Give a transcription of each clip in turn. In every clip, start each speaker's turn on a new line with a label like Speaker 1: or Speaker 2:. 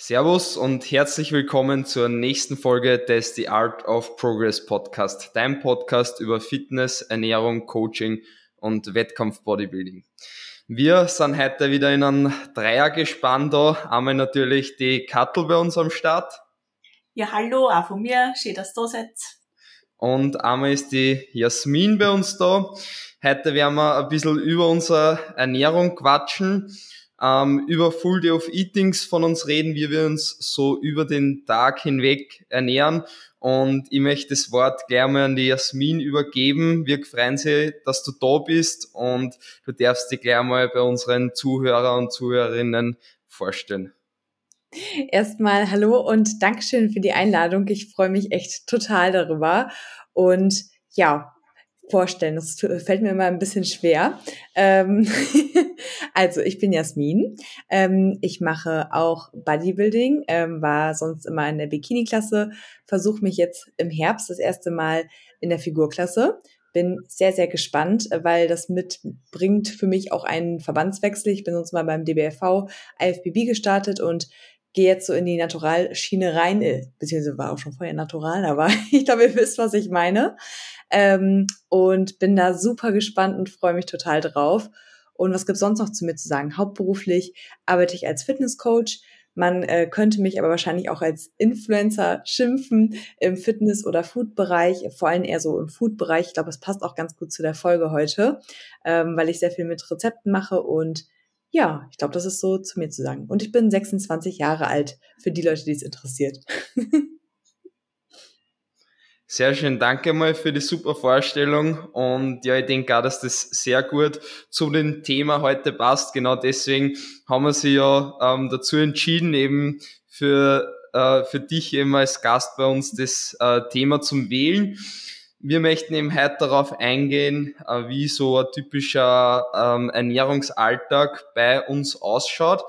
Speaker 1: Servus und herzlich willkommen zur nächsten Folge des The Art of Progress Podcast, dein Podcast über Fitness, Ernährung, Coaching und Wettkampf-Bodybuilding. Wir sind heute wieder in einem Dreiergespann da. Einmal natürlich die Kattel bei uns am Start.
Speaker 2: Ja, hallo, auch von mir. Schön, dass du da seid.
Speaker 1: Und einmal ist die Jasmin bei uns da. Heute werden wir ein bisschen über unsere Ernährung quatschen ähm, über Full Day of Eatings von uns reden, wie wir uns so über den Tag hinweg ernähren. Und ich möchte das Wort gleich mal an die Jasmin übergeben. Wir freuen Sie, dass du da bist und du darfst dich gleich mal bei unseren Zuhörer und Zuhörerinnen vorstellen.
Speaker 3: Erstmal hallo und Dankeschön für die Einladung. Ich freue mich echt total darüber. Und ja, vorstellen. Das fällt mir immer ein bisschen schwer. Ähm also, ich bin Jasmin. Ähm, ich mache auch Bodybuilding, ähm, war sonst immer in der Bikini-Klasse, versuche mich jetzt im Herbst das erste Mal in der Figurklasse. Bin sehr, sehr gespannt, weil das mitbringt für mich auch einen Verbandswechsel. Ich bin sonst mal beim DBFV IFBB gestartet und gehe jetzt so in die Naturalschiene rein, äh, beziehungsweise war auch schon vorher natural, aber ich glaube, ihr wisst, was ich meine. Ähm, und bin da super gespannt und freue mich total drauf. Und was gibt's sonst noch zu mir zu sagen? Hauptberuflich arbeite ich als Fitnesscoach. Man äh, könnte mich aber wahrscheinlich auch als Influencer schimpfen im Fitness- oder Food-Bereich, vor allem eher so im Food-Bereich. Ich glaube, es passt auch ganz gut zu der Folge heute, ähm, weil ich sehr viel mit Rezepten mache und ja, ich glaube, das ist so zu mir zu sagen. Und ich bin 26 Jahre alt, für die Leute, die es interessiert.
Speaker 1: Sehr schön, danke mal für die super Vorstellung und ja, ich denke auch, dass das sehr gut zu dem Thema heute passt. Genau deswegen haben wir sie ja ähm, dazu entschieden, eben für, äh, für dich eben als Gast bei uns das äh, Thema zum Wählen. Wir möchten eben heute darauf eingehen, äh, wie so ein typischer ähm, Ernährungsalltag bei uns ausschaut.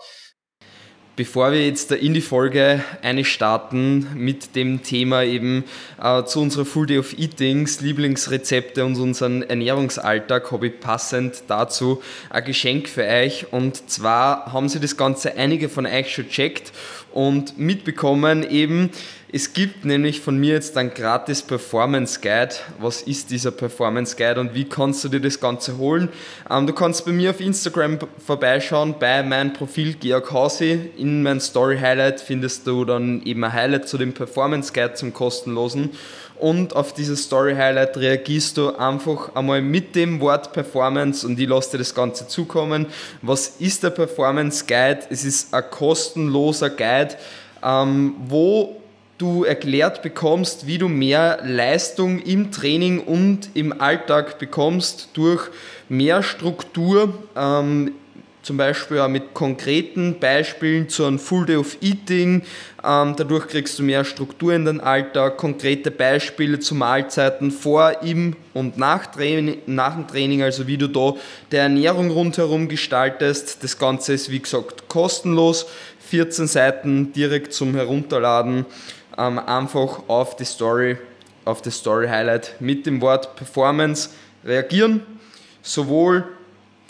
Speaker 1: Bevor wir jetzt in die Folge starten mit dem Thema eben äh, zu unserer Full Day of Eatings, Lieblingsrezepte und unseren Ernährungsalltag, habe ich passend dazu ein Geschenk für euch. Und zwar haben sie das Ganze einige von euch schon checkt und mitbekommen eben, es gibt nämlich von mir jetzt ein gratis Performance Guide. Was ist dieser Performance Guide und wie kannst du dir das Ganze holen? Ähm, du kannst bei mir auf Instagram vorbeischauen, bei meinem Profil Georg Hausi. In meinem Story Highlight findest du dann eben ein Highlight zu dem Performance Guide zum kostenlosen. Und auf dieses Story Highlight reagierst du einfach einmal mit dem Wort Performance und ich lasse dir das Ganze zukommen. Was ist der Performance Guide? Es ist ein kostenloser Guide, ähm, wo du erklärt bekommst, wie du mehr Leistung im Training und im Alltag bekommst durch mehr Struktur, ähm, zum Beispiel auch mit konkreten Beispielen zu einem Full Day of Eating. Ähm, dadurch kriegst du mehr Struktur in den Alltag, konkrete Beispiele zu Mahlzeiten vor, im und nach, Training, nach dem Training, also wie du da die Ernährung rundherum gestaltest. Das Ganze ist wie gesagt kostenlos, 14 Seiten direkt zum Herunterladen ähm, einfach auf die Story, auf das Story Highlight mit dem Wort Performance reagieren. Sowohl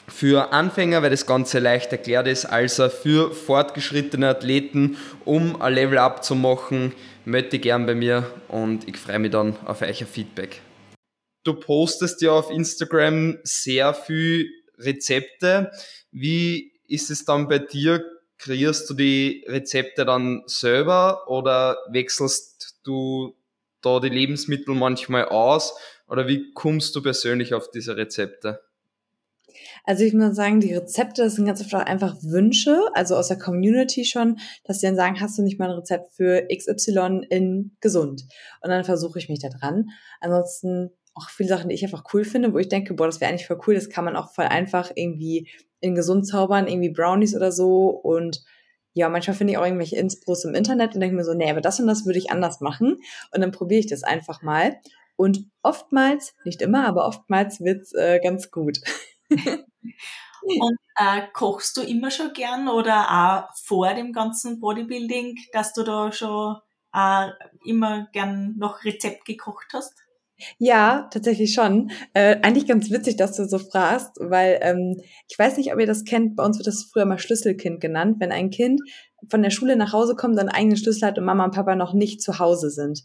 Speaker 1: für Anfänger, weil das Ganze leicht erklärt ist, als auch für fortgeschrittene Athleten, um ein Level up zu machen, möchte gern bei mir und ich freue mich dann auf euer Feedback. Du postest ja auf Instagram sehr viel Rezepte. Wie ist es dann bei dir? Kreierst du die Rezepte dann selber oder wechselst du da die Lebensmittel manchmal aus? Oder wie kommst du persönlich auf diese Rezepte?
Speaker 3: Also ich muss sagen, die Rezepte sind ganz oft auch einfach Wünsche, also aus der Community schon, dass sie dann sagen, hast du nicht mal ein Rezept für XY in gesund? Und dann versuche ich mich da dran. Ansonsten auch viele Sachen, die ich einfach cool finde, wo ich denke, boah, das wäre eigentlich voll cool, das kann man auch voll einfach irgendwie in gesund zaubern, irgendwie Brownies oder so. Und ja, manchmal finde ich auch irgendwelche Inspros im Internet und denke mir so, nee, aber das und das würde ich anders machen. Und dann probiere ich das einfach mal. Und oftmals, nicht immer, aber oftmals wird's äh, ganz gut.
Speaker 2: und äh, kochst du immer schon gern oder auch vor dem ganzen Bodybuilding, dass du da schon äh, immer gern noch Rezept gekocht hast?
Speaker 3: Ja, tatsächlich schon. Äh, eigentlich ganz witzig, dass du so fragst, weil ähm, ich weiß nicht, ob ihr das kennt, bei uns wird das früher mal Schlüsselkind genannt, wenn ein Kind von der Schule nach Hause kommt, seinen eigenen Schlüssel hat und Mama und Papa noch nicht zu Hause sind.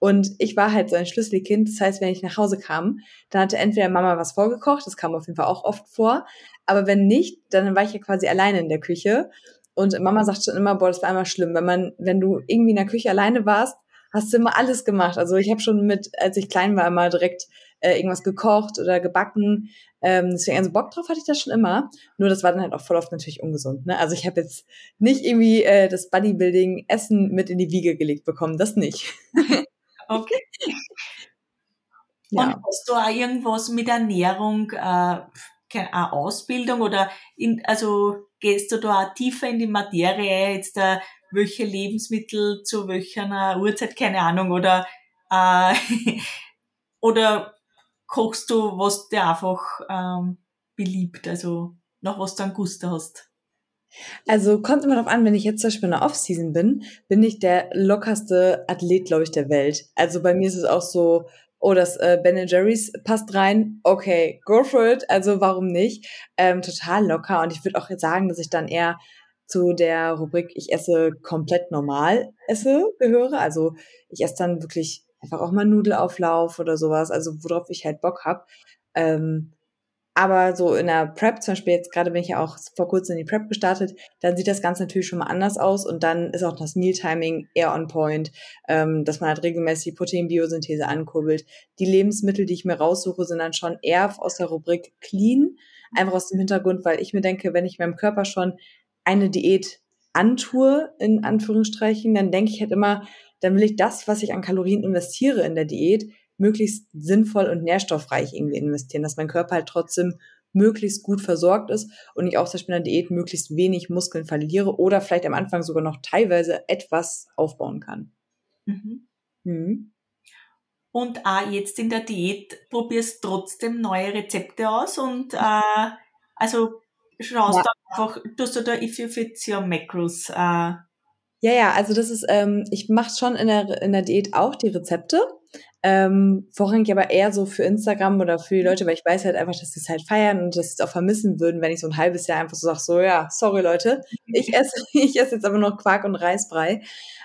Speaker 3: Und ich war halt so ein Schlüsselkind. Das heißt, wenn ich nach Hause kam, dann hatte entweder Mama was vorgekocht, das kam auf jeden Fall auch oft vor. Aber wenn nicht, dann war ich ja quasi alleine in der Küche. Und Mama sagt schon immer, boah, das war immer schlimm. Wenn man, wenn du irgendwie in der Küche alleine warst, hast du immer alles gemacht. Also ich habe schon mit, als ich klein war, immer direkt äh, irgendwas gekocht oder gebacken. Ähm, deswegen, also Bock drauf hatte ich das schon immer. Nur das war dann halt auch voll oft natürlich ungesund. Ne? Also ich habe jetzt nicht irgendwie äh, das Bodybuilding-Essen mit in die Wiege gelegt bekommen. Das nicht.
Speaker 2: okay. Ja. Und hast du auch irgendwas mit Ernährung, äh, keine Ausbildung oder in, also gehst du da tiefer in die Materie, jetzt äh, welche Lebensmittel zu welcher Uhrzeit, keine Ahnung, oder äh, oder kochst du, was dir einfach ähm, beliebt, also nach was du einen Gusto hast?
Speaker 3: Also kommt immer darauf an, wenn ich jetzt zum Beispiel in der Off-Season bin, bin ich der lockerste Athlet, glaube ich, der Welt. Also bei mir ist es auch so, oh, das äh, Ben Jerry's passt rein, okay, go for it, also warum nicht? Ähm, total locker und ich würde auch jetzt sagen, dass ich dann eher zu der Rubrik ich esse komplett normal esse gehöre. Also ich esse dann wirklich einfach auch mal Nudelauflauf oder sowas, also worauf ich halt Bock hab. Ähm, aber so in der Prep, zum Beispiel jetzt gerade bin ich ja auch vor kurzem in die Prep gestartet, dann sieht das Ganze natürlich schon mal anders aus und dann ist auch das Mealtiming eher on point, ähm, dass man halt regelmäßig Proteinbiosynthese ankurbelt. Die Lebensmittel, die ich mir raussuche, sind dann schon eher aus der Rubrik clean, einfach aus dem Hintergrund, weil ich mir denke, wenn ich meinem Körper schon eine Diät antue, in Anführungsstrichen, dann denke ich halt immer, dann will ich das, was ich an Kalorien investiere in der Diät, möglichst sinnvoll und nährstoffreich irgendwie investieren, dass mein Körper halt trotzdem möglichst gut versorgt ist und ich auch zum Beispiel in der Diät möglichst wenig Muskeln verliere oder vielleicht am Anfang sogar noch teilweise etwas aufbauen kann. Mhm.
Speaker 2: Mhm. Und auch jetzt in der Diät probierst trotzdem neue Rezepte aus und äh, also schaust ja. du einfach, tust du da if you fit your macros äh,
Speaker 3: ja, ja, also das ist, ähm, ich mache schon in der, in der Diät auch die Rezepte. Ähm, vorrangig aber eher so für Instagram oder für die Leute, weil ich weiß halt einfach, dass sie es halt feiern und dass sie es auch vermissen würden, wenn ich so ein halbes Jahr einfach so sage, so ja, sorry Leute, ich esse, ich esse jetzt aber noch Quark und Reisbrei.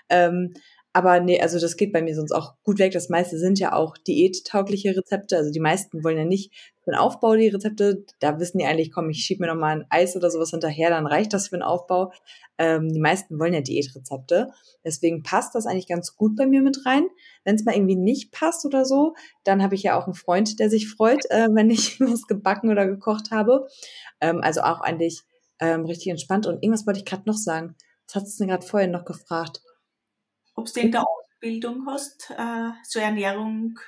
Speaker 3: Ähm, aber nee, also das geht bei mir sonst auch gut weg. Das meiste sind ja auch diättaugliche Rezepte. Also die meisten wollen ja nicht für den Aufbau die Rezepte. Da wissen die eigentlich, komm, ich schieb mir noch mal ein Eis oder sowas hinterher, dann reicht das für den Aufbau. Ähm, die meisten wollen ja Diätrezepte. Deswegen passt das eigentlich ganz gut bei mir mit rein. Wenn es mal irgendwie nicht passt oder so, dann habe ich ja auch einen Freund, der sich freut, äh, wenn ich was gebacken oder gekocht habe. Ähm, also auch eigentlich ähm, richtig entspannt. Und irgendwas wollte ich gerade noch sagen. Das hat es mir gerade vorhin noch gefragt.
Speaker 2: Ob du in der Ausbildung hast, äh, zur Ernährung?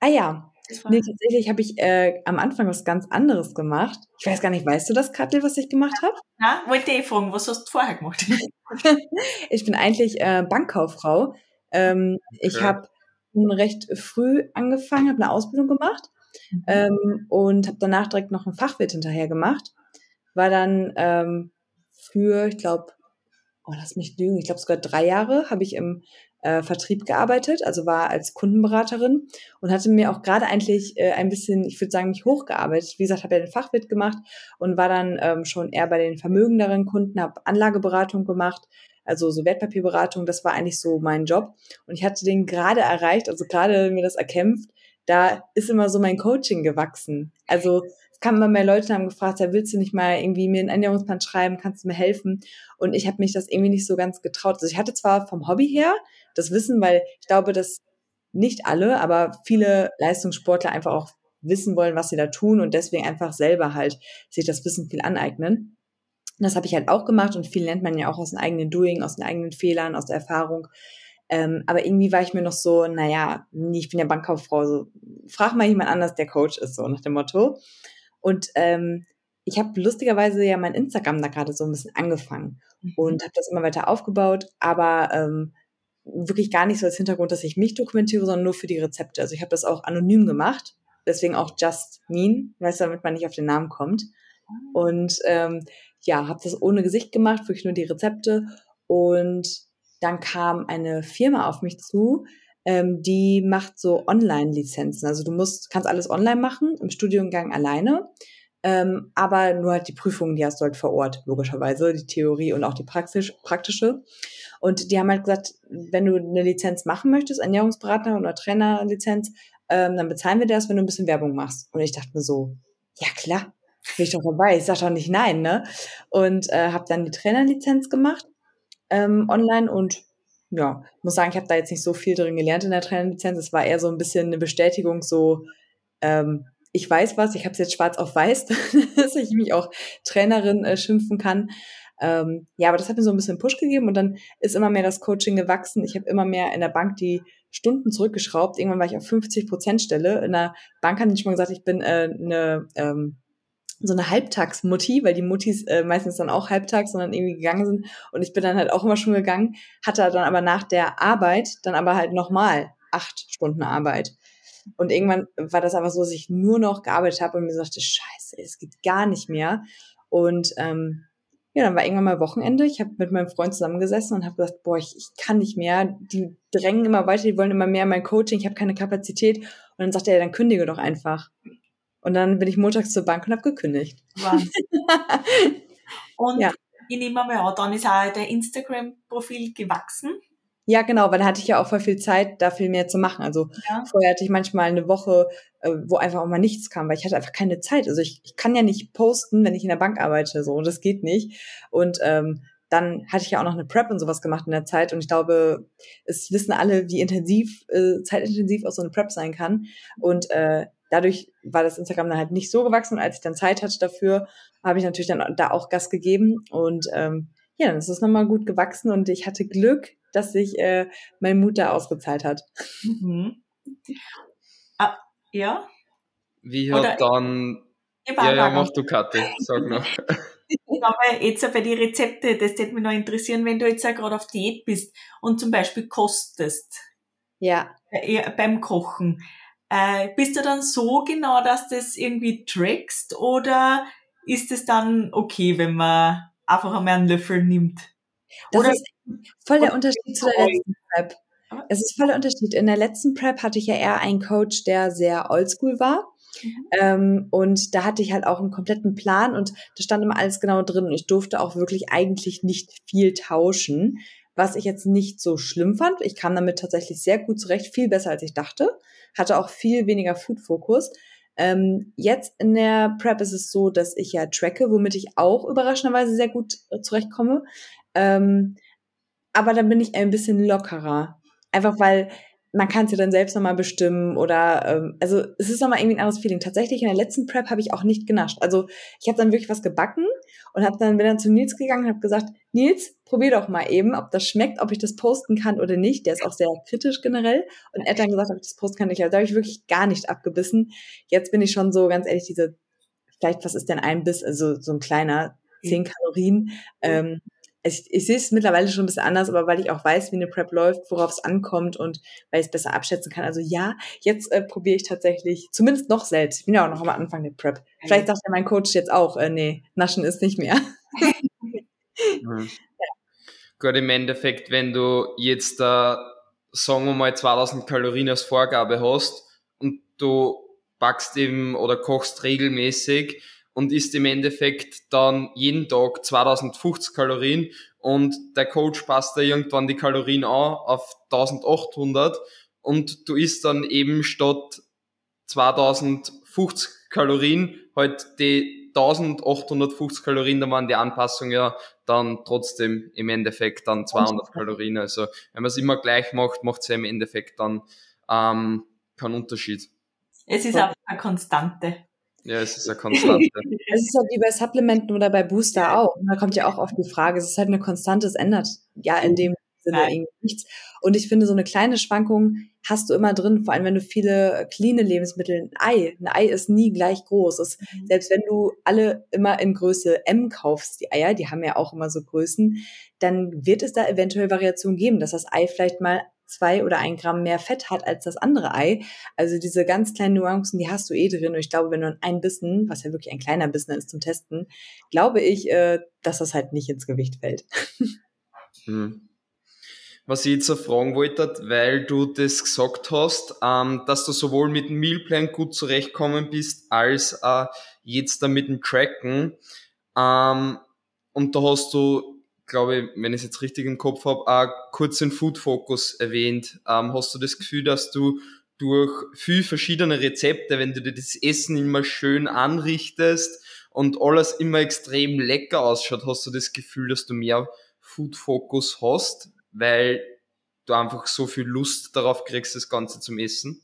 Speaker 3: Ah ja, Nee, tatsächlich habe ich äh, am Anfang was ganz anderes gemacht. Ich weiß gar nicht, weißt du das, Kattel, was ich gemacht habe?
Speaker 2: Ja, wollte ich fragen, was hast du vorher gemacht?
Speaker 3: ich bin eigentlich äh, Bankkauffrau. Ähm, ich habe recht früh angefangen, habe eine Ausbildung gemacht mhm. ähm, und habe danach direkt noch einen Fachwirt hinterher gemacht. War dann ähm, für, ich glaube, oh, lass mich lügen, ich glaube sogar drei Jahre habe ich im äh, Vertrieb gearbeitet, also war als Kundenberaterin und hatte mir auch gerade eigentlich äh, ein bisschen, ich würde sagen, nicht hochgearbeitet. Wie gesagt, habe ja den Fachwirt gemacht und war dann ähm, schon eher bei den vermögenderen Kunden, habe Anlageberatung gemacht, also so Wertpapierberatung, das war eigentlich so mein Job. Und ich hatte den gerade erreicht, also gerade mir das erkämpft, da ist immer so mein Coaching gewachsen. Also kamen immer mehr Leute haben gefragt, ja, willst du nicht mal irgendwie mir einen Ernährungsplan schreiben, kannst du mir helfen? Und ich habe mich das irgendwie nicht so ganz getraut. Also ich hatte zwar vom Hobby her das Wissen, weil ich glaube, dass nicht alle, aber viele Leistungssportler einfach auch wissen wollen, was sie da tun und deswegen einfach selber halt sich das Wissen viel aneignen. das habe ich halt auch gemacht und viel lernt man ja auch aus dem eigenen Doing, aus den eigenen Fehlern, aus der Erfahrung. Ähm, aber irgendwie war ich mir noch so, naja, ich bin ja Bankkauffrau, so frag mal jemand anders, der Coach ist, so nach dem Motto. Und ähm, ich habe lustigerweise ja mein Instagram da gerade so ein bisschen angefangen mhm. und habe das immer weiter aufgebaut, aber ähm, wirklich gar nicht so als Hintergrund, dass ich mich dokumentiere, sondern nur für die Rezepte. Also ich habe das auch anonym gemacht, deswegen auch Just Mean, weißt du, damit man nicht auf den Namen kommt. Ah. Und ähm, ja, habe das ohne Gesicht gemacht, wirklich nur die Rezepte. Und dann kam eine Firma auf mich zu, ähm, die macht so Online-Lizenzen. Also du musst, kannst alles online machen, im Studiengang alleine. Ähm, aber nur halt die Prüfungen, die hast du halt vor Ort, logischerweise, die Theorie und auch die Praxis, praktische. Und die haben halt gesagt, wenn du eine Lizenz machen möchtest, Ernährungsberater oder Trainerlizenz, ähm, dann bezahlen wir das, wenn du ein bisschen Werbung machst. Und ich dachte mir so, ja klar, bin ich doch dabei. Ich sag doch nicht nein, ne? Und äh, habe dann die Trainerlizenz gemacht ähm, online und ja, muss sagen, ich habe da jetzt nicht so viel drin gelernt in der Trainerlizenz. Es war eher so ein bisschen eine Bestätigung, so ähm, ich weiß was, ich habe es jetzt schwarz auf weiß, dass ich mich auch Trainerin äh, schimpfen kann. Ähm, ja, aber das hat mir so ein bisschen Push gegeben und dann ist immer mehr das Coaching gewachsen. Ich habe immer mehr in der Bank die Stunden zurückgeschraubt. Irgendwann war ich auf 50 Prozent Stelle. In der Bank haben die schon mal gesagt, ich bin äh, eine ähm, so eine Halbtagsmutti, weil die Muttis äh, meistens dann auch halbtags, sondern irgendwie gegangen sind. Und ich bin dann halt auch immer schon gegangen, hatte dann aber nach der Arbeit dann aber halt nochmal acht Stunden Arbeit. Und irgendwann war das einfach so, dass ich nur noch gearbeitet habe und mir sagte, scheiße, es geht gar nicht mehr. Und ähm, ja, dann war irgendwann mal Wochenende. Ich habe mit meinem Freund zusammengesessen und habe gesagt, boah, ich, ich kann nicht mehr. Die drängen immer weiter, die wollen immer mehr mein Coaching, ich habe keine Kapazität. Und dann sagt er, dann kündige doch einfach. Und dann bin ich montags zur Bank und habe gekündigt. Wahnsinn.
Speaker 2: und ja. ich nehme mal an, dann ist auch der Instagram-Profil gewachsen.
Speaker 3: Ja, genau, weil da hatte ich ja auch voll viel Zeit, da viel mehr zu machen. Also ja. vorher hatte ich manchmal eine Woche, äh, wo einfach auch mal nichts kam, weil ich hatte einfach keine Zeit. Also ich, ich kann ja nicht posten, wenn ich in der Bank arbeite, so, das geht nicht. Und ähm, dann hatte ich ja auch noch eine Prep und sowas gemacht in der Zeit und ich glaube, es wissen alle, wie intensiv, äh, zeitintensiv auch so eine Prep sein kann. Und äh, dadurch war das Instagram dann halt nicht so gewachsen als ich dann Zeit hatte dafür, habe ich natürlich dann da auch Gas gegeben und ähm, ja, dann ist es nochmal gut gewachsen und ich hatte Glück, dass sich äh, mein Mut da ausgezahlt hat. Mhm.
Speaker 2: Ah, ja?
Speaker 1: Wie hat Oder dann. Ja, ja, mach du Katte, sag noch.
Speaker 2: Aber jetzt bei die Rezepte, das würde mich noch interessieren, wenn du jetzt ja gerade auf Diät bist und zum Beispiel kostest.
Speaker 3: Ja.
Speaker 2: Beim Kochen. Äh, bist du dann so genau, dass das irgendwie trackst oder ist es dann okay, wenn man einfach einmal einen Löffel nimmt?
Speaker 3: Das oder ist voll der Unterschied zu der letzten Prep. Es ist voll der Unterschied. In der letzten Prep hatte ich ja eher einen Coach, der sehr oldschool war. Mhm. Ähm, und da hatte ich halt auch einen kompletten Plan und da stand immer alles genau drin und ich durfte auch wirklich eigentlich nicht viel tauschen, was ich jetzt nicht so schlimm fand. Ich kam damit tatsächlich sehr gut zurecht, viel besser als ich dachte, hatte auch viel weniger Food-Fokus. Ähm, jetzt in der Prep ist es so, dass ich ja tracke, womit ich auch überraschenderweise sehr gut äh, zurechtkomme. Ähm, aber dann bin ich ein bisschen lockerer. Einfach weil man kann es ja dann selbst nochmal bestimmen oder ähm, also es ist nochmal irgendwie ein anderes Feeling. Tatsächlich in der letzten Prep habe ich auch nicht genascht. Also ich habe dann wirklich was gebacken und habe dann bin dann zu Nils gegangen und habe gesagt, Nils, probier doch mal eben, ob das schmeckt, ob ich das posten kann oder nicht. Der ist auch sehr kritisch generell und er hat dann gesagt, ob ich das posten kann nicht. Also da habe ich wirklich gar nicht abgebissen. Jetzt bin ich schon so ganz ehrlich diese vielleicht was ist denn ein Biss, also so ein kleiner zehn Kalorien. Ähm, ich, ich sehe es mittlerweile schon ein bisschen anders, aber weil ich auch weiß, wie eine Prep läuft, worauf es ankommt und weil ich es besser abschätzen kann. Also ja, jetzt äh, probiere ich tatsächlich, zumindest noch selbst. Ich bin ja auch noch am Anfang der Prep. Vielleicht sagt ja mein Coach jetzt auch, äh, nee, naschen ist nicht mehr.
Speaker 1: mhm. ja. Gut, im Endeffekt, wenn du jetzt da, sagen wir mal, 2000 Kalorien als Vorgabe hast und du backst eben oder kochst regelmäßig, und isst im Endeffekt dann jeden Tag 2050 Kalorien und der Coach passt da irgendwann die Kalorien an auf 1800 und du isst dann eben statt 2050 Kalorien halt die 1850 Kalorien, da waren die Anpassung ja dann trotzdem im Endeffekt dann 200 Kalorien. Also wenn man es immer gleich macht, macht es ja im Endeffekt dann ähm, keinen Unterschied.
Speaker 2: Es ist auch eine Konstante.
Speaker 1: Ja, es ist ja Konstante.
Speaker 3: es ist halt wie bei Supplementen oder bei Booster auch. Und da kommt ja auch oft die Frage, es ist halt eine Konstante, es ändert ja in dem Sinne irgendwie nichts. Und ich finde, so eine kleine Schwankung hast du immer drin, vor allem wenn du viele clean Lebensmittel, ein Ei, ein Ei ist nie gleich groß. Es, mhm. Selbst wenn du alle immer in Größe M kaufst, die Eier, die haben ja auch immer so Größen, dann wird es da eventuell Variationen geben, dass das Ei vielleicht mal zwei oder ein Gramm mehr Fett hat als das andere Ei. Also diese ganz kleinen Nuancen, die hast du eh drin. Und ich glaube, wenn du ein Bissen, was ja wirklich ein kleiner Bissen ist zum Testen, glaube ich, äh, dass das halt nicht ins Gewicht fällt.
Speaker 1: Hm. was ich jetzt fragen wollte, weil du das gesagt hast, ähm, dass du sowohl mit dem Mealplan gut zurechtkommen bist, als jetzt dann mit dem Tracken. Ähm, und da hast du, glaube ich, wenn ich es jetzt richtig im Kopf habe, auch kurz den Food Focus erwähnt. Ähm, hast du das Gefühl, dass du durch viel verschiedene Rezepte, wenn du dir das Essen immer schön anrichtest und alles immer extrem lecker ausschaut, hast du das Gefühl, dass du mehr Food Focus hast, weil du einfach so viel Lust darauf kriegst, das Ganze zum Essen?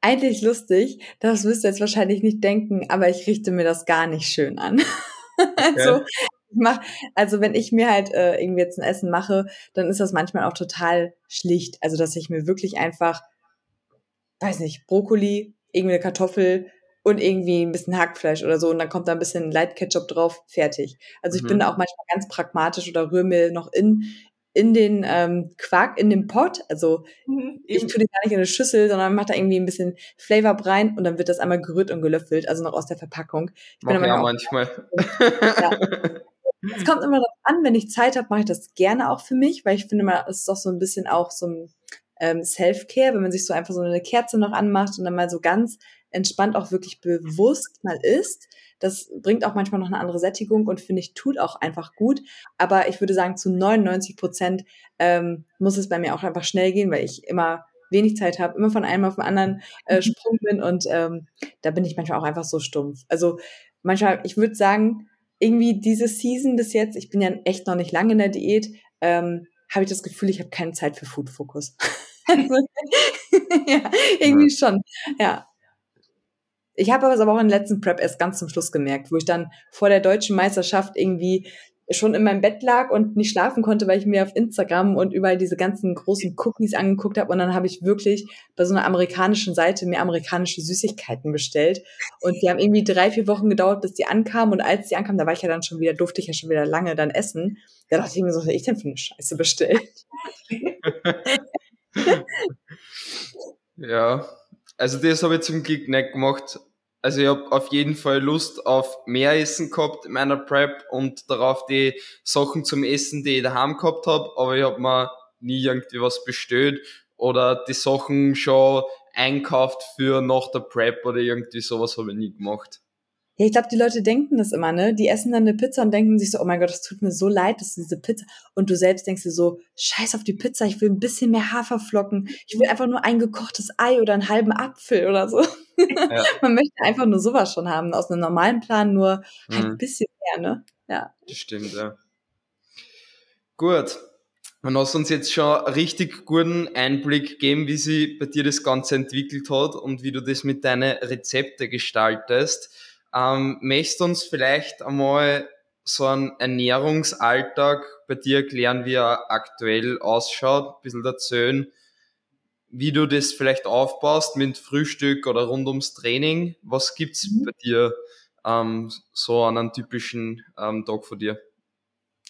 Speaker 3: Eigentlich lustig, das wirst du jetzt wahrscheinlich nicht denken, aber ich richte mir das gar nicht schön an. Okay. also, ich mach, also wenn ich mir halt äh, irgendwie jetzt ein Essen mache, dann ist das manchmal auch total schlicht. Also dass ich mir wirklich einfach, weiß nicht, Brokkoli, irgendwie eine Kartoffel und irgendwie ein bisschen Hackfleisch oder so und dann kommt da ein bisschen Light Ketchup drauf, fertig. Also ich mhm. bin da auch manchmal ganz pragmatisch oder rühre mir noch in in den ähm, Quark in den Pot. Also mhm. ich tue den gar nicht in eine Schüssel, sondern mache da irgendwie ein bisschen Flavor rein und dann wird das einmal gerührt und gelöffelt, also noch aus der Verpackung. Ich
Speaker 1: bin ja manchmal.
Speaker 3: ja. Es kommt immer darauf an, wenn ich Zeit habe, mache ich das gerne auch für mich, weil ich finde mal, es ist auch so ein bisschen auch so ein ähm, Self-Care, wenn man sich so einfach so eine Kerze noch anmacht und dann mal so ganz entspannt auch wirklich bewusst mal isst. Das bringt auch manchmal noch eine andere Sättigung und finde ich, tut auch einfach gut. Aber ich würde sagen, zu 99 Prozent ähm, muss es bei mir auch einfach schnell gehen, weil ich immer wenig Zeit habe, immer von einem auf den anderen äh, mhm. Sprung bin und ähm, da bin ich manchmal auch einfach so stumpf. Also manchmal, ich würde sagen, irgendwie diese Season bis jetzt, ich bin ja echt noch nicht lange in der Diät, ähm, habe ich das Gefühl, ich habe keine Zeit für Food Focus. also, ja, irgendwie schon. Ja. Ich habe aber auch in der letzten Prep erst ganz zum Schluss gemerkt, wo ich dann vor der deutschen Meisterschaft irgendwie schon in meinem Bett lag und nicht schlafen konnte, weil ich mir auf Instagram und überall diese ganzen großen Cookies angeguckt habe. Und dann habe ich wirklich bei so einer amerikanischen Seite mir amerikanische Süßigkeiten bestellt. Und die haben irgendwie drei, vier Wochen gedauert, bis die ankamen. Und als die ankamen, da war ich ja dann schon wieder, durfte ich ja schon wieder lange dann essen. Da dachte ich mir so, was ich denn für eine Scheiße bestellt?
Speaker 1: ja, also das habe ich zum Glück nicht gemacht. Also ich habe auf jeden Fall Lust auf mehr Essen gehabt in meiner Prep und darauf die Sachen zum Essen, die ich daheim gehabt habe, aber ich habe mir nie irgendwie was bestellt oder die Sachen schon einkauft für nach der Prep oder irgendwie sowas habe ich nie gemacht.
Speaker 3: Ja, ich glaube, die Leute denken das immer, ne? Die essen dann eine Pizza und denken sich so, oh mein Gott, das tut mir so leid, dass diese Pizza. Und du selbst denkst dir so, scheiß auf die Pizza, ich will ein bisschen mehr Haferflocken. Ich will einfach nur ein gekochtes Ei oder einen halben Apfel oder so. Ja. Man möchte einfach nur sowas schon haben. Aus einem normalen Plan nur halt mhm. ein bisschen mehr, ne? Ja.
Speaker 1: Das stimmt, ja. Gut. Man hast uns jetzt schon richtig guten Einblick gegeben, wie sich bei dir das Ganze entwickelt hat und wie du das mit deinen Rezepte gestaltest. Ähm, möchtest du uns vielleicht einmal so einen Ernährungsalltag bei dir erklären, wie er aktuell ausschaut, ein bisschen erzählen, wie du das vielleicht aufbaust mit Frühstück oder rund ums Training. Was gibt's mhm. bei dir ähm, so an einem typischen ähm, Tag von dir?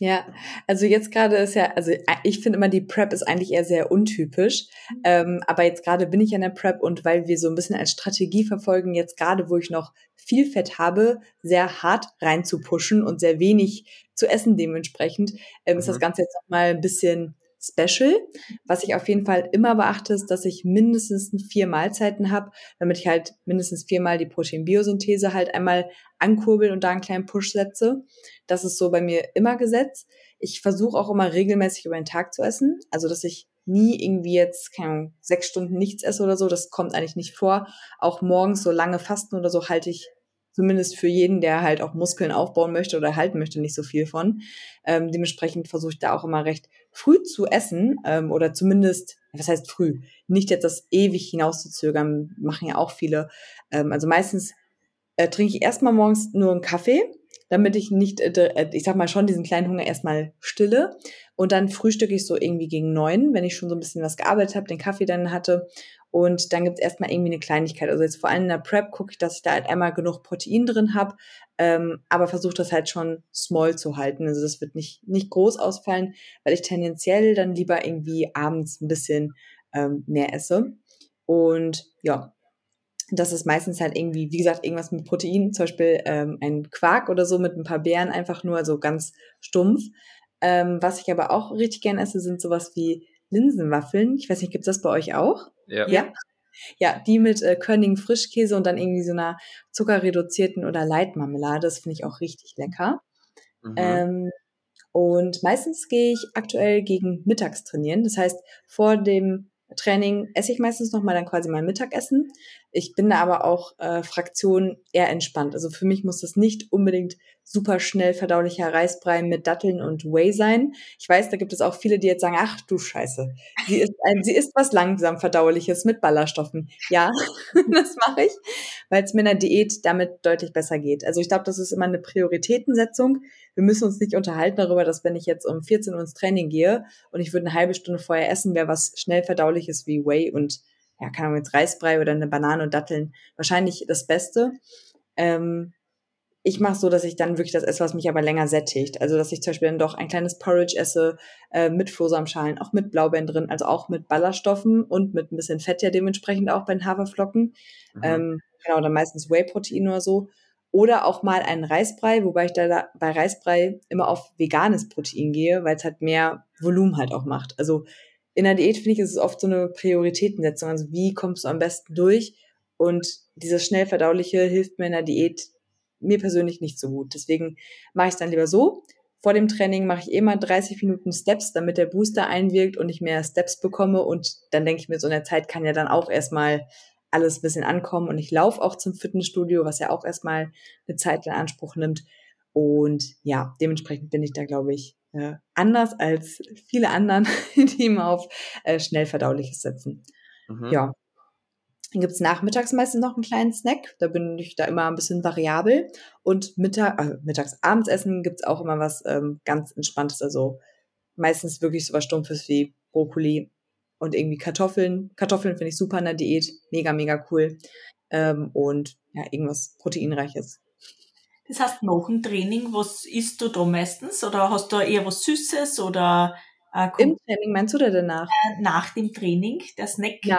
Speaker 3: Ja, also jetzt gerade ist ja, also äh, ich finde immer, die Prep ist eigentlich eher sehr untypisch. Mhm. Ähm, aber jetzt gerade bin ich in der Prep und weil wir so ein bisschen als Strategie verfolgen, jetzt gerade, wo ich noch viel Fett habe, sehr hart rein zu pushen und sehr wenig zu essen dementsprechend, ähm, mhm. ist das mhm. Ganze jetzt nochmal ein bisschen special. Was ich auf jeden Fall immer beachte, ist, dass ich mindestens vier Mahlzeiten habe, damit ich halt mindestens viermal die Proteinbiosynthese halt einmal ankurbeln und da einen kleinen Push setze. Das ist so bei mir immer gesetzt. Ich versuche auch immer regelmäßig über den Tag zu essen, also dass ich nie irgendwie jetzt keine Ahnung, sechs Stunden nichts esse oder so. Das kommt eigentlich nicht vor. Auch morgens so lange Fasten oder so halte ich zumindest für jeden, der halt auch Muskeln aufbauen möchte oder halten möchte, nicht so viel von. Ähm, dementsprechend versuche ich da auch immer recht früh zu essen ähm, oder zumindest, was heißt früh, nicht jetzt das ewig hinauszuzögern, machen ja auch viele. Ähm, also meistens äh, trinke ich erstmal morgens nur einen Kaffee, damit ich nicht, äh, äh, ich sag mal schon, diesen kleinen Hunger erstmal stille. Und dann frühstücke ich so irgendwie gegen neun, wenn ich schon so ein bisschen was gearbeitet habe, den Kaffee dann hatte. Und dann gibt es erstmal irgendwie eine Kleinigkeit. Also jetzt vor allem in der Prep gucke ich, dass ich da halt einmal genug Protein drin habe, ähm, aber versuche das halt schon small zu halten. Also das wird nicht, nicht groß ausfallen, weil ich tendenziell dann lieber irgendwie abends ein bisschen ähm, mehr esse. Und ja, das ist meistens halt irgendwie, wie gesagt, irgendwas mit Protein, zum Beispiel ähm, ein Quark oder so mit ein paar Beeren, einfach nur so ganz stumpf. Ähm, was ich aber auch richtig gerne esse, sind sowas wie Linsenwaffeln. Ich weiß nicht, gibt's das bei euch auch?
Speaker 1: Ja.
Speaker 3: Ja. Ja, die mit äh, Körnigen Frischkäse und dann irgendwie so einer zuckerreduzierten oder Leitmarmelade. Das finde ich auch richtig lecker.
Speaker 1: Mhm.
Speaker 3: Ähm, und meistens gehe ich aktuell gegen mittags trainieren. Das heißt, vor dem Training esse ich meistens noch mal dann quasi mein Mittagessen. Ich bin da aber auch äh, Fraktion eher entspannt. Also für mich muss das nicht unbedingt super schnell verdaulicher Reisbrei mit Datteln und Whey sein. Ich weiß, da gibt es auch viele, die jetzt sagen, ach du Scheiße, sie ist, ein, sie ist was langsam verdauliches mit Ballaststoffen. Ja, das mache ich, weil es mir in der Diät damit deutlich besser geht. Also ich glaube, das ist immer eine Prioritätensetzung. Wir müssen uns nicht unterhalten darüber, dass wenn ich jetzt um 14 Uhr ins Training gehe und ich würde eine halbe Stunde vorher essen, wäre was schnell verdauliches wie Whey und ja, kann man jetzt Reisbrei oder eine Banane und Datteln wahrscheinlich das Beste. Ähm, ich mache so, dass ich dann wirklich das esse, was mich aber länger sättigt. Also dass ich zum Beispiel dann doch ein kleines Porridge esse äh, mit Flohsamenschalen, auch mit Blaubeeren drin, also auch mit Ballaststoffen und mit ein bisschen Fett ja dementsprechend auch bei den Haferflocken.
Speaker 1: Mhm.
Speaker 3: Ähm, genau, dann meistens Whey-Protein oder so. Oder auch mal einen Reisbrei, wobei ich da bei Reisbrei immer auf veganes Protein gehe, weil es halt mehr Volumen halt auch macht. Also in der Diät finde ich, ist es oft so eine Prioritätensetzung. Also wie kommst du am besten durch? Und dieses schnell verdauliche hilft mir in der Diät mir persönlich nicht so gut. Deswegen mache ich es dann lieber so. Vor dem Training mache ich immer 30 Minuten Steps, damit der Booster einwirkt und ich mehr Steps bekomme. Und dann denke ich mir, so in der Zeit kann ja dann auch erstmal alles ein bisschen ankommen. Und ich laufe auch zum Fitnessstudio, was ja auch erstmal eine Zeit in Anspruch nimmt. Und ja, dementsprechend bin ich da, glaube ich, äh, anders als viele anderen, die immer auf äh, schnell verdauliches setzen.
Speaker 1: Mhm.
Speaker 3: Ja. Dann gibt's nachmittags meistens noch einen kleinen Snack. Da bin ich da immer ein bisschen variabel. Und Mittag, äh, mittags, Abendsessen gibt's auch immer was ähm, ganz Entspanntes. Also meistens wirklich so was Stumpfes wie Brokkoli und irgendwie Kartoffeln. Kartoffeln finde ich super in der Diät. Mega, mega cool. Ähm, und ja, irgendwas Proteinreiches.
Speaker 2: Das heißt, nach dem Training, was isst du da meistens? Oder hast du eher was Süßes oder äh,
Speaker 3: Im Training meinst du oder danach?
Speaker 2: nach dem Training, der Snack?
Speaker 3: Ja.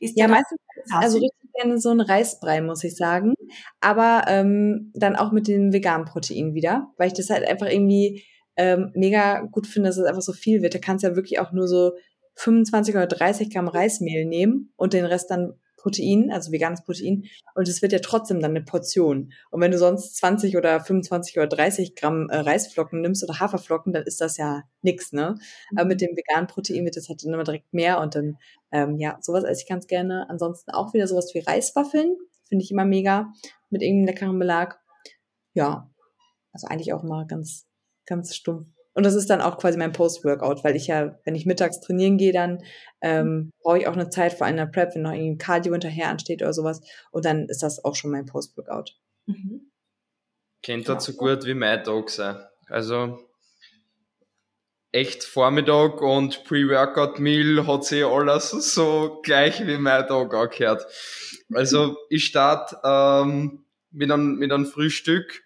Speaker 2: Ist
Speaker 3: Ja, meistens, also richtig gerne so ein Reisbrei, muss ich sagen. Aber ähm, dann auch mit dem veganen Protein wieder, weil ich das halt einfach irgendwie ähm, mega gut finde, dass es einfach so viel wird. Da kannst du ja wirklich auch nur so 25 oder 30 Gramm Reismehl nehmen und den Rest dann Protein, also veganes Protein. Und es wird ja trotzdem dann eine Portion. Und wenn du sonst 20 oder 25 oder 30 Gramm äh, Reisflocken nimmst oder Haferflocken, dann ist das ja nix, ne? Aber mit dem veganen Protein wird das halt dann immer direkt mehr und dann, ähm, ja, sowas esse ich ganz gerne. Ansonsten auch wieder sowas wie Reiswaffeln, finde ich immer mega, mit irgendeinem leckeren Belag. Ja, also eigentlich auch mal ganz, ganz stumpf. Und das ist dann auch quasi mein Post-Workout, weil ich ja, wenn ich mittags trainieren gehe, dann ähm, brauche ich auch eine Zeit vor einer Prep, wenn noch irgendwie ein Cardio hinterher ansteht oder sowas. Und dann ist das auch schon mein Post-Workout.
Speaker 2: Mhm.
Speaker 1: Kennt
Speaker 3: Ja.
Speaker 1: dort so gut wie mein Tag sein. Also echt Vormittag und Pre-Workout-Meal hat sich alles so gleich wie mein Tag angehört. Also ich starte ähm, mit, einem, mit einem Frühstück.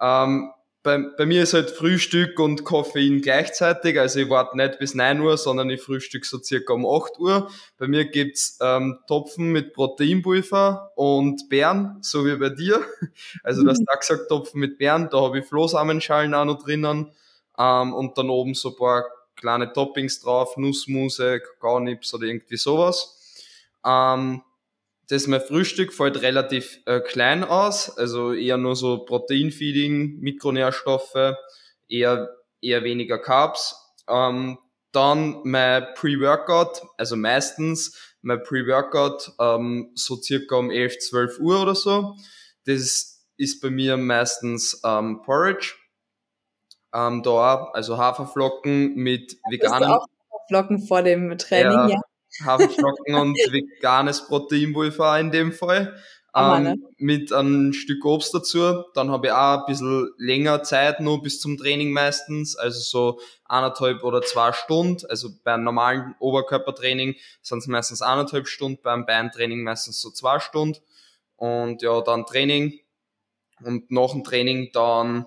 Speaker 1: Ähm, bei, bei mir ist halt Frühstück und Koffein gleichzeitig, also ich warte nicht bis 9 Uhr, sondern ich frühstück so circa um 8 Uhr. Bei mir gibt's ähm, Topfen mit Proteinpulver und Beeren, so wie bei dir. Also du hast auch gesagt, Topfen mit Beeren, da habe ich Flohsamenschalen auch noch drinnen ähm, und dann oben so ein paar kleine Toppings drauf, Nussmuse, Kakaonips oder irgendwie sowas. Ähm, das mein Frühstück fällt relativ äh, klein aus, also eher nur so Proteinfeeding, Mikronährstoffe, eher, eher weniger Carbs. Ähm, dann mein Pre-Workout, also meistens mein Pre-Workout ähm, so circa um 11, 12 Uhr oder so. Das ist bei mir meistens ähm, Porridge. Ähm, da also Haferflocken mit veganen
Speaker 3: auch Flocken vor dem Training, ja?
Speaker 1: Haferflocken und veganes Proteinpulver in dem Fall.
Speaker 3: Hammer,
Speaker 1: Ähm,
Speaker 3: ne?
Speaker 1: Mit einem Stück Obst dazu. Dann habe ich auch ein bisschen länger Zeit nur bis zum Training meistens, also so eineinhalb oder zwei Stunden. Also beim normalen Oberkörpertraining sind es meistens eineinhalb Stunden, beim Beintraining meistens so zwei Stunden. Und ja, dann Training. Und nach dem Training dann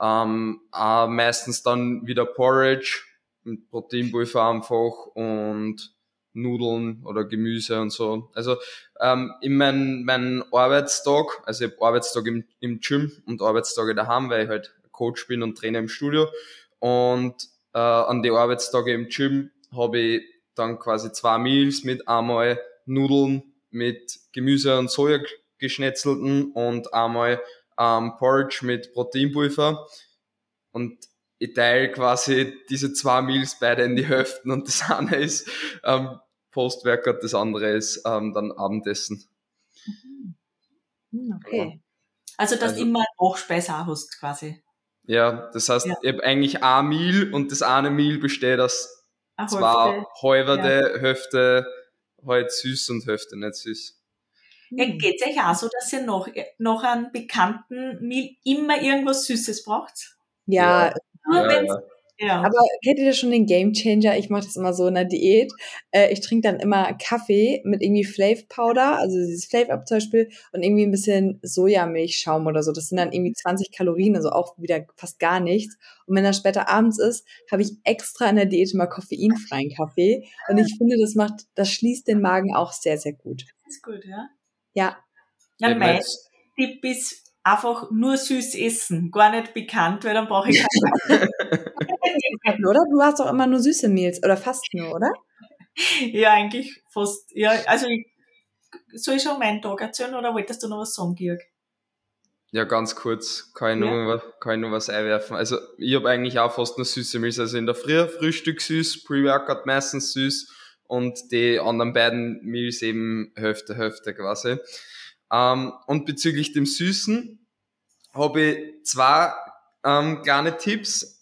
Speaker 1: ähm, meistens dann wieder Porridge mit Proteinpulver einfach und Nudeln oder Gemüse und so. Also ähm, in meinem mein Arbeitstag, also ich habe Arbeitstag im, im Gym und Arbeitstage daheim, weil ich halt Coach bin und Trainer im Studio. Und äh, an die Arbeitstage im Gym habe ich dann quasi zwei Meals mit einmal Nudeln mit Gemüse und Soja geschnetzelten und einmal ähm, Porridge mit Proteinpulver. Und ich teile quasi diese zwei Meals beide in die Hälften und das eine ist ähm, Postworkout, das andere ist ähm, dann Abendessen.
Speaker 2: Mhm. Okay. Also, dass also, du immer Nachspeise auch hast, quasi.
Speaker 1: Ja, das heißt, ja. ich habe eigentlich ein Meal und das eine Meal besteht aus Eine zwei halberte ja. Hälfte halt süß und Hälfte nicht süß.
Speaker 2: Ja, Geht es euch auch so, dass ihr noch, noch einen bekannten Meal immer irgendwas Süßes braucht?
Speaker 3: Ja, ja. Nur ja, ja. Ja. Aber kennt ihr schon den Game Changer? Ich mache das immer so in der Diät. Äh, ich trinke dann immer Kaffee mit irgendwie Flav Powder, also dieses Flav Up zum Beispiel, und irgendwie ein bisschen Sojamilchschaum oder so. Das sind dann irgendwie 20 Kalorien, also auch wieder fast gar nichts. Und wenn das später abends ist, habe ich extra in der Diät immer koffeinfreien Kaffee. Und ich finde, das macht, das schließt den Magen auch sehr, sehr gut.
Speaker 2: Das ist gut, ja?
Speaker 3: Ja.
Speaker 2: Ja, mein Tipp ist einfach nur süß essen, gar nicht bekannt, weil dann brauche ich keinen
Speaker 3: oder? Du hast doch immer nur süße Meals oder fast nur, oder?
Speaker 2: Ja, eigentlich fast. Ja, also ich, soll ich schon meinen Tag erzählen oder wolltest du noch was sagen, Georg?
Speaker 1: Ja, ganz kurz, kann ich, ja. nur, kann ich nur was einwerfen. Also ich habe eigentlich auch fast nur süße Milch. Also in der Früh Frühstück süß, Pre-Workout meistens süß und die anderen beiden Meals eben Hälfte, Hälfte quasi. Ähm, und bezüglich dem Süßen habe ich zwei ähm, kleine Tipps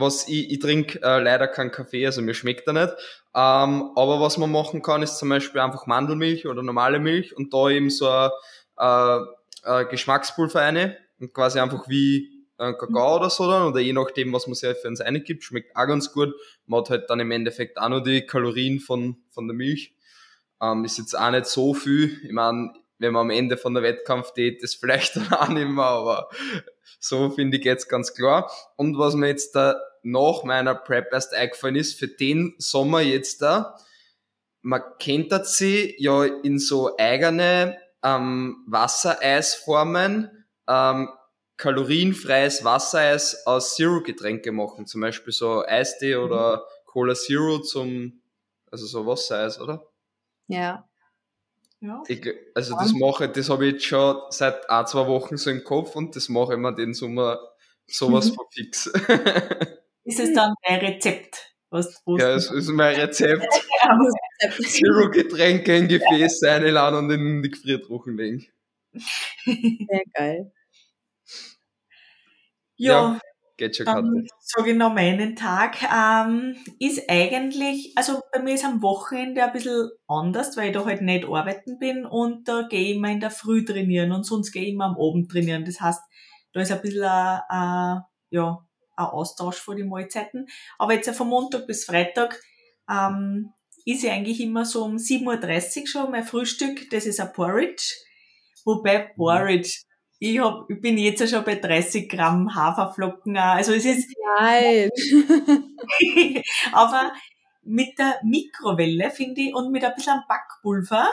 Speaker 1: was ich, ich trinke äh, leider keinen Kaffee, also mir schmeckt er nicht. Ähm, aber was man machen kann, ist zum Beispiel einfach Mandelmilch oder normale Milch und da eben so ein äh, äh, Geschmackspulver eine und quasi einfach wie äh, Kakao oder so dann oder je nachdem, was man sich für uns gibt, schmeckt auch ganz gut. Man hat halt dann im Endeffekt auch noch die Kalorien von, von der Milch. Ähm, ist jetzt auch nicht so viel. Ich meine, wenn man am Ende von der Wettkampf steht, das vielleicht dann auch nicht mehr, aber so finde ich jetzt ganz klar. Und was mir jetzt da nach meiner Prep erst eingefallen ist, für den Sommer jetzt da, man kennt das sie ja in so eigene ähm, Wassereisformen ähm, kalorienfreies Wassereis aus Zero-Getränke machen. Zum Beispiel so Eistee mhm. oder Cola Zero zum, also so Wassereis, oder?
Speaker 3: Ja.
Speaker 1: Ja. Ich, also das mache das habe ich jetzt schon seit ein, zwei Wochen so im Kopf und das mache ich mir den Sommer sowas von fix.
Speaker 2: ist es dann ein Rezept?
Speaker 1: Was ja, es ist mein Rezept. Zero Getränke in Gefäß einladen und in die Gefriertruchen legen.
Speaker 3: Sehr geil.
Speaker 2: Ja, ja Geht schon Dann sage ich noch meinen Tag. Ähm, ist eigentlich, also bei mir ist am Wochenende ein bisschen anders, weil ich da halt nicht arbeiten bin und da gehe ich immer in der Früh trainieren und sonst gehe ich immer am Abend trainieren. Das heißt, da ist ein bisschen ein, ein, ja, ein Austausch vor den Mahlzeiten. Aber jetzt von Montag bis Freitag ähm, ist ja eigentlich immer so um 7.30 Uhr schon mein Frühstück. Das ist ein Porridge. Wobei mhm. Porridge ich, hab, ich bin jetzt schon bei 30 Gramm Haferflocken. Also es ist.
Speaker 3: Nein.
Speaker 2: aber mit der Mikrowelle, finde ich, und mit ein bisschen Backpulver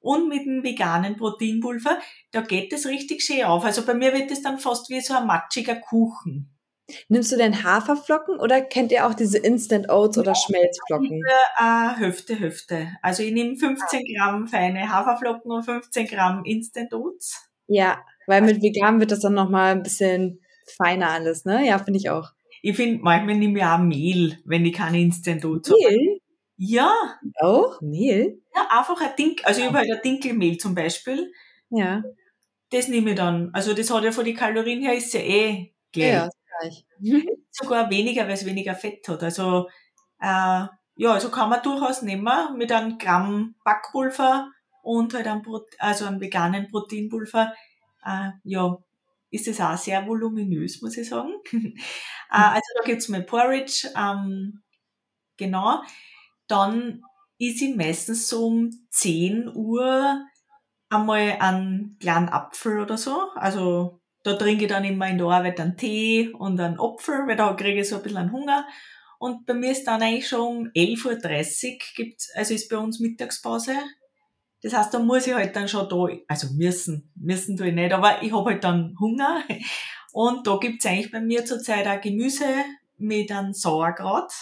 Speaker 2: und mit dem veganen Proteinpulver, da geht es richtig schön auf. Also bei mir wird es dann fast wie so ein matschiger Kuchen.
Speaker 3: Nimmst du denn Haferflocken oder kennt ihr auch diese Instant Oats oder Schmelzflocken?
Speaker 2: Äh, Hüfte, Hüfte. Also ich nehme 15 Gramm feine Haferflocken und 15 Gramm Instant Oats.
Speaker 3: Ja, weil mit vegan wird das dann nochmal ein bisschen feiner alles, ne? Ja, finde ich auch.
Speaker 2: Ich finde, manchmal nehme ich auch Mehl, wenn ich keine Instant Oats
Speaker 3: habe. Mehl?
Speaker 2: Ja.
Speaker 3: Auch? Mehl?
Speaker 2: Ja, einfach ein Dink, also ich habe halt ein Dinkelmehl zum Beispiel.
Speaker 3: Ja.
Speaker 2: Das nehme ich dann. Also das hat ja von den Kalorien her ist ja eh
Speaker 3: gleich. Ja, gleich.
Speaker 2: Sogar weniger, weil es weniger Fett hat. Also äh, ja, also kann man durchaus nehmen mit einem Gramm Backpulver und halt ein, also einen veganen Proteinpulver, äh, ja, ist es auch sehr voluminös, muss ich sagen. äh, also da gibt's mal Porridge, ähm, genau. Dann ist ich meistens so um 10 Uhr einmal einen kleinen Apfel oder so. Also da trinke ich dann immer in der Arbeit einen Tee und einen Apfel, weil da kriege ich so ein bisschen einen Hunger. Und bei mir ist dann eigentlich schon um 11.30 Uhr gibt's, also ist bei uns Mittagspause. Das heißt, da muss ich halt dann schon da, also müssen, müssen tue ich nicht, aber ich habe halt dann Hunger. Und da gibt's eigentlich bei mir zurzeit auch Gemüse mit einem Sauerkraut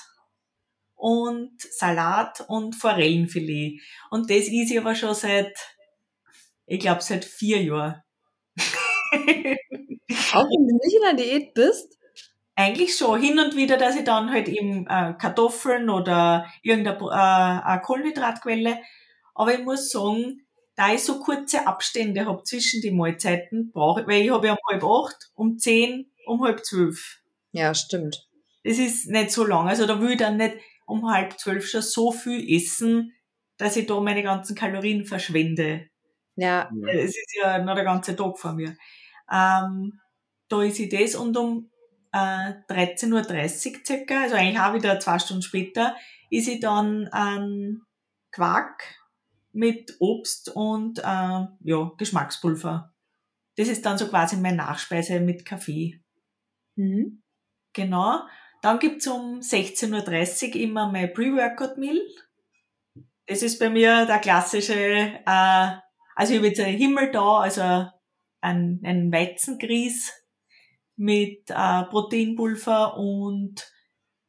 Speaker 2: und Salat und Forellenfilet. Und das ist ich aber schon seit, ich glaube, seit vier Jahren.
Speaker 3: Auch wenn du nicht in der Diät bist?
Speaker 2: Eigentlich schon. Hin und wieder, dass ich dann halt eben äh, Kartoffeln oder irgendeine äh, Kohlenhydratquelle. Aber ich muss sagen, da ich so kurze Abstände habe zwischen den Mahlzeiten, brauche weil ich habe ja um halb acht, um zehn, um halb zwölf.
Speaker 3: Ja, stimmt.
Speaker 2: Das ist nicht so lang. Also da will ich dann nicht um halb zwölf schon so viel essen, dass ich da meine ganzen Kalorien verschwende.
Speaker 3: Ja.
Speaker 2: Es ist ja noch der ganze Tag vor mir. Ähm, da ist ich das und um äh, 13.30 Uhr circa, also eigentlich auch wieder zwei Stunden später, ist ich dann ein Quark mit Obst und äh, ja, Geschmackspulver. Das ist dann so quasi meine Nachspeise mit Kaffee.
Speaker 3: Mhm.
Speaker 2: Genau. Dann gibt's um 16.30 Uhr immer mein Pre-Workout-Meal. Das ist bei mir der klassische, äh, also ich habe jetzt einen Himmel da, also ein, ein Weizengrieß mit äh, Proteinpulver und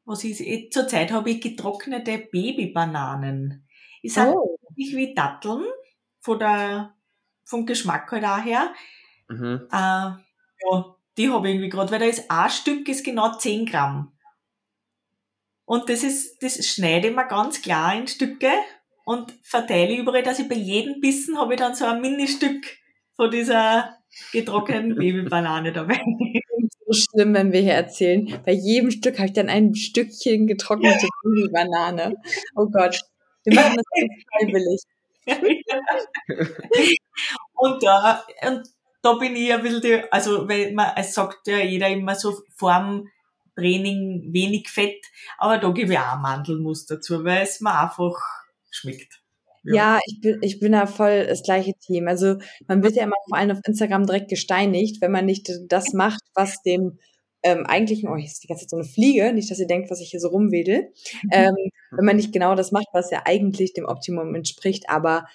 Speaker 2: was ist, jetzt zurzeit habe ich getrocknete Babybananen. Sage
Speaker 3: Oh.
Speaker 2: Nicht wie Datteln, von der, vom Geschmack halt auch her.
Speaker 1: Mhm.
Speaker 2: Äh, ja, die habe ich irgendwie gerade, weil da ist ein Stück ist genau 10 Gramm. Und das ist, das schneide ich mir ganz klar in Stücke und verteile überall, dass ich bei jedem Bissen habe ich dann so ein Ministück von dieser getrockneten Babybanane dabei.
Speaker 3: So schlimm, wenn wir hier erzählen. Bei jedem Stück habe ich dann ein Stückchen getrocknete Banane. Oh Gott. Wir machen das freiwillig.
Speaker 2: und da, und da bin ich ein bisschen, die, also, weil man, es sagt ja jeder immer so vorm Training wenig Fett, aber da gebe ich auch Mandelmus dazu, weil es mir einfach schmeckt.
Speaker 3: Ja, ich bin, ich bin da voll das gleiche Team. Also man wird ja immer vor allem auf Instagram direkt gesteinigt, wenn man nicht das macht, was dem ähm, eigentlichen, oh, hier ist die ganze Zeit so eine Fliege, nicht, dass ihr denkt, was ich hier so rumwedel, ähm, wenn man nicht genau das macht, was ja eigentlich dem Optimum entspricht. Aber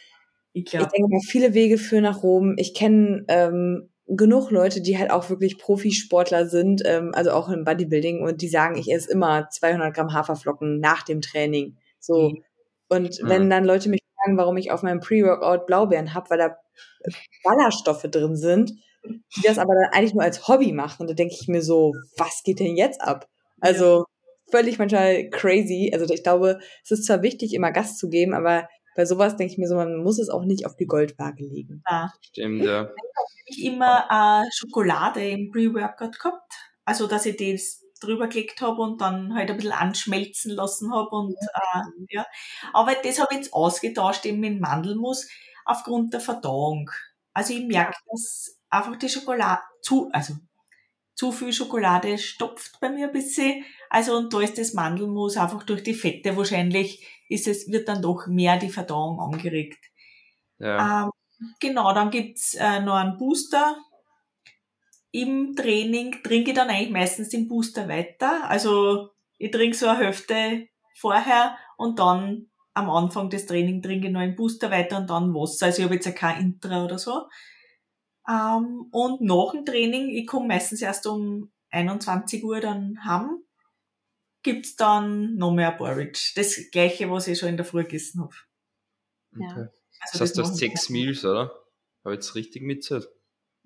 Speaker 2: Ich
Speaker 3: ich denke mal, viele Wege führen nach Rom. Ich kenne ähm, genug Leute, die halt auch wirklich Profisportler sind, ähm, also auch im Bodybuilding und die sagen, ich esse immer 200 Gramm Haferflocken nach dem Training. So.
Speaker 2: Mhm.
Speaker 3: Und
Speaker 1: Mhm.
Speaker 3: wenn dann Leute mich fragen, warum ich auf meinem Pre-Workout Blaubeeren habe, weil da Ballaststoffe drin sind, die das aber dann eigentlich nur als Hobby machen, da denke ich mir so, was geht denn jetzt ab? Also völlig manchmal crazy. Also ich glaube, es ist zwar wichtig, immer Gas zu geben, aber bei sowas denke ich mir so, man muss es auch nicht auf die Goldwaage legen.
Speaker 2: da
Speaker 1: Stimmt, ja.
Speaker 2: ich immer äh, Schokolade im Pre-Workout gehabt. Also, dass ich das drüber gelegt habe und dann halt ein bisschen anschmelzen lassen habe und äh, ja. Aber das habe ich jetzt ausgetauscht eben mit Mandelmus aufgrund der Verdauung. Also ich merke, dass einfach die Schokolade zu, also zu viel Schokolade stopft bei mir ein bisschen. Also und da ist das Mandelmus einfach durch die Fette wahrscheinlich ist es, wird dann doch mehr die Verdauung angeregt.
Speaker 1: ja.
Speaker 2: Ähm, genau, dann gibt's äh, noch einen Booster. Im Training trinke ich dann eigentlich meistens den Booster weiter. Also ich trinke so eine Hälfte vorher und dann am Anfang des Trainings trinke ich noch einen Booster weiter und dann Wasser. Also ich habe jetzt ja kein Intra oder so. Ähm, und nach dem Training, ich komme meistens erst um 21 Uhr dann heim, gibt's dann noch mehr Porridge. Das gleiche, was ich schon in der Früh gegessen habe.
Speaker 3: Ja.
Speaker 1: Okay.
Speaker 2: Also
Speaker 1: Das heißt, du hast sechs Meals, oder? Habe ich jetzt richtig mitgezählt?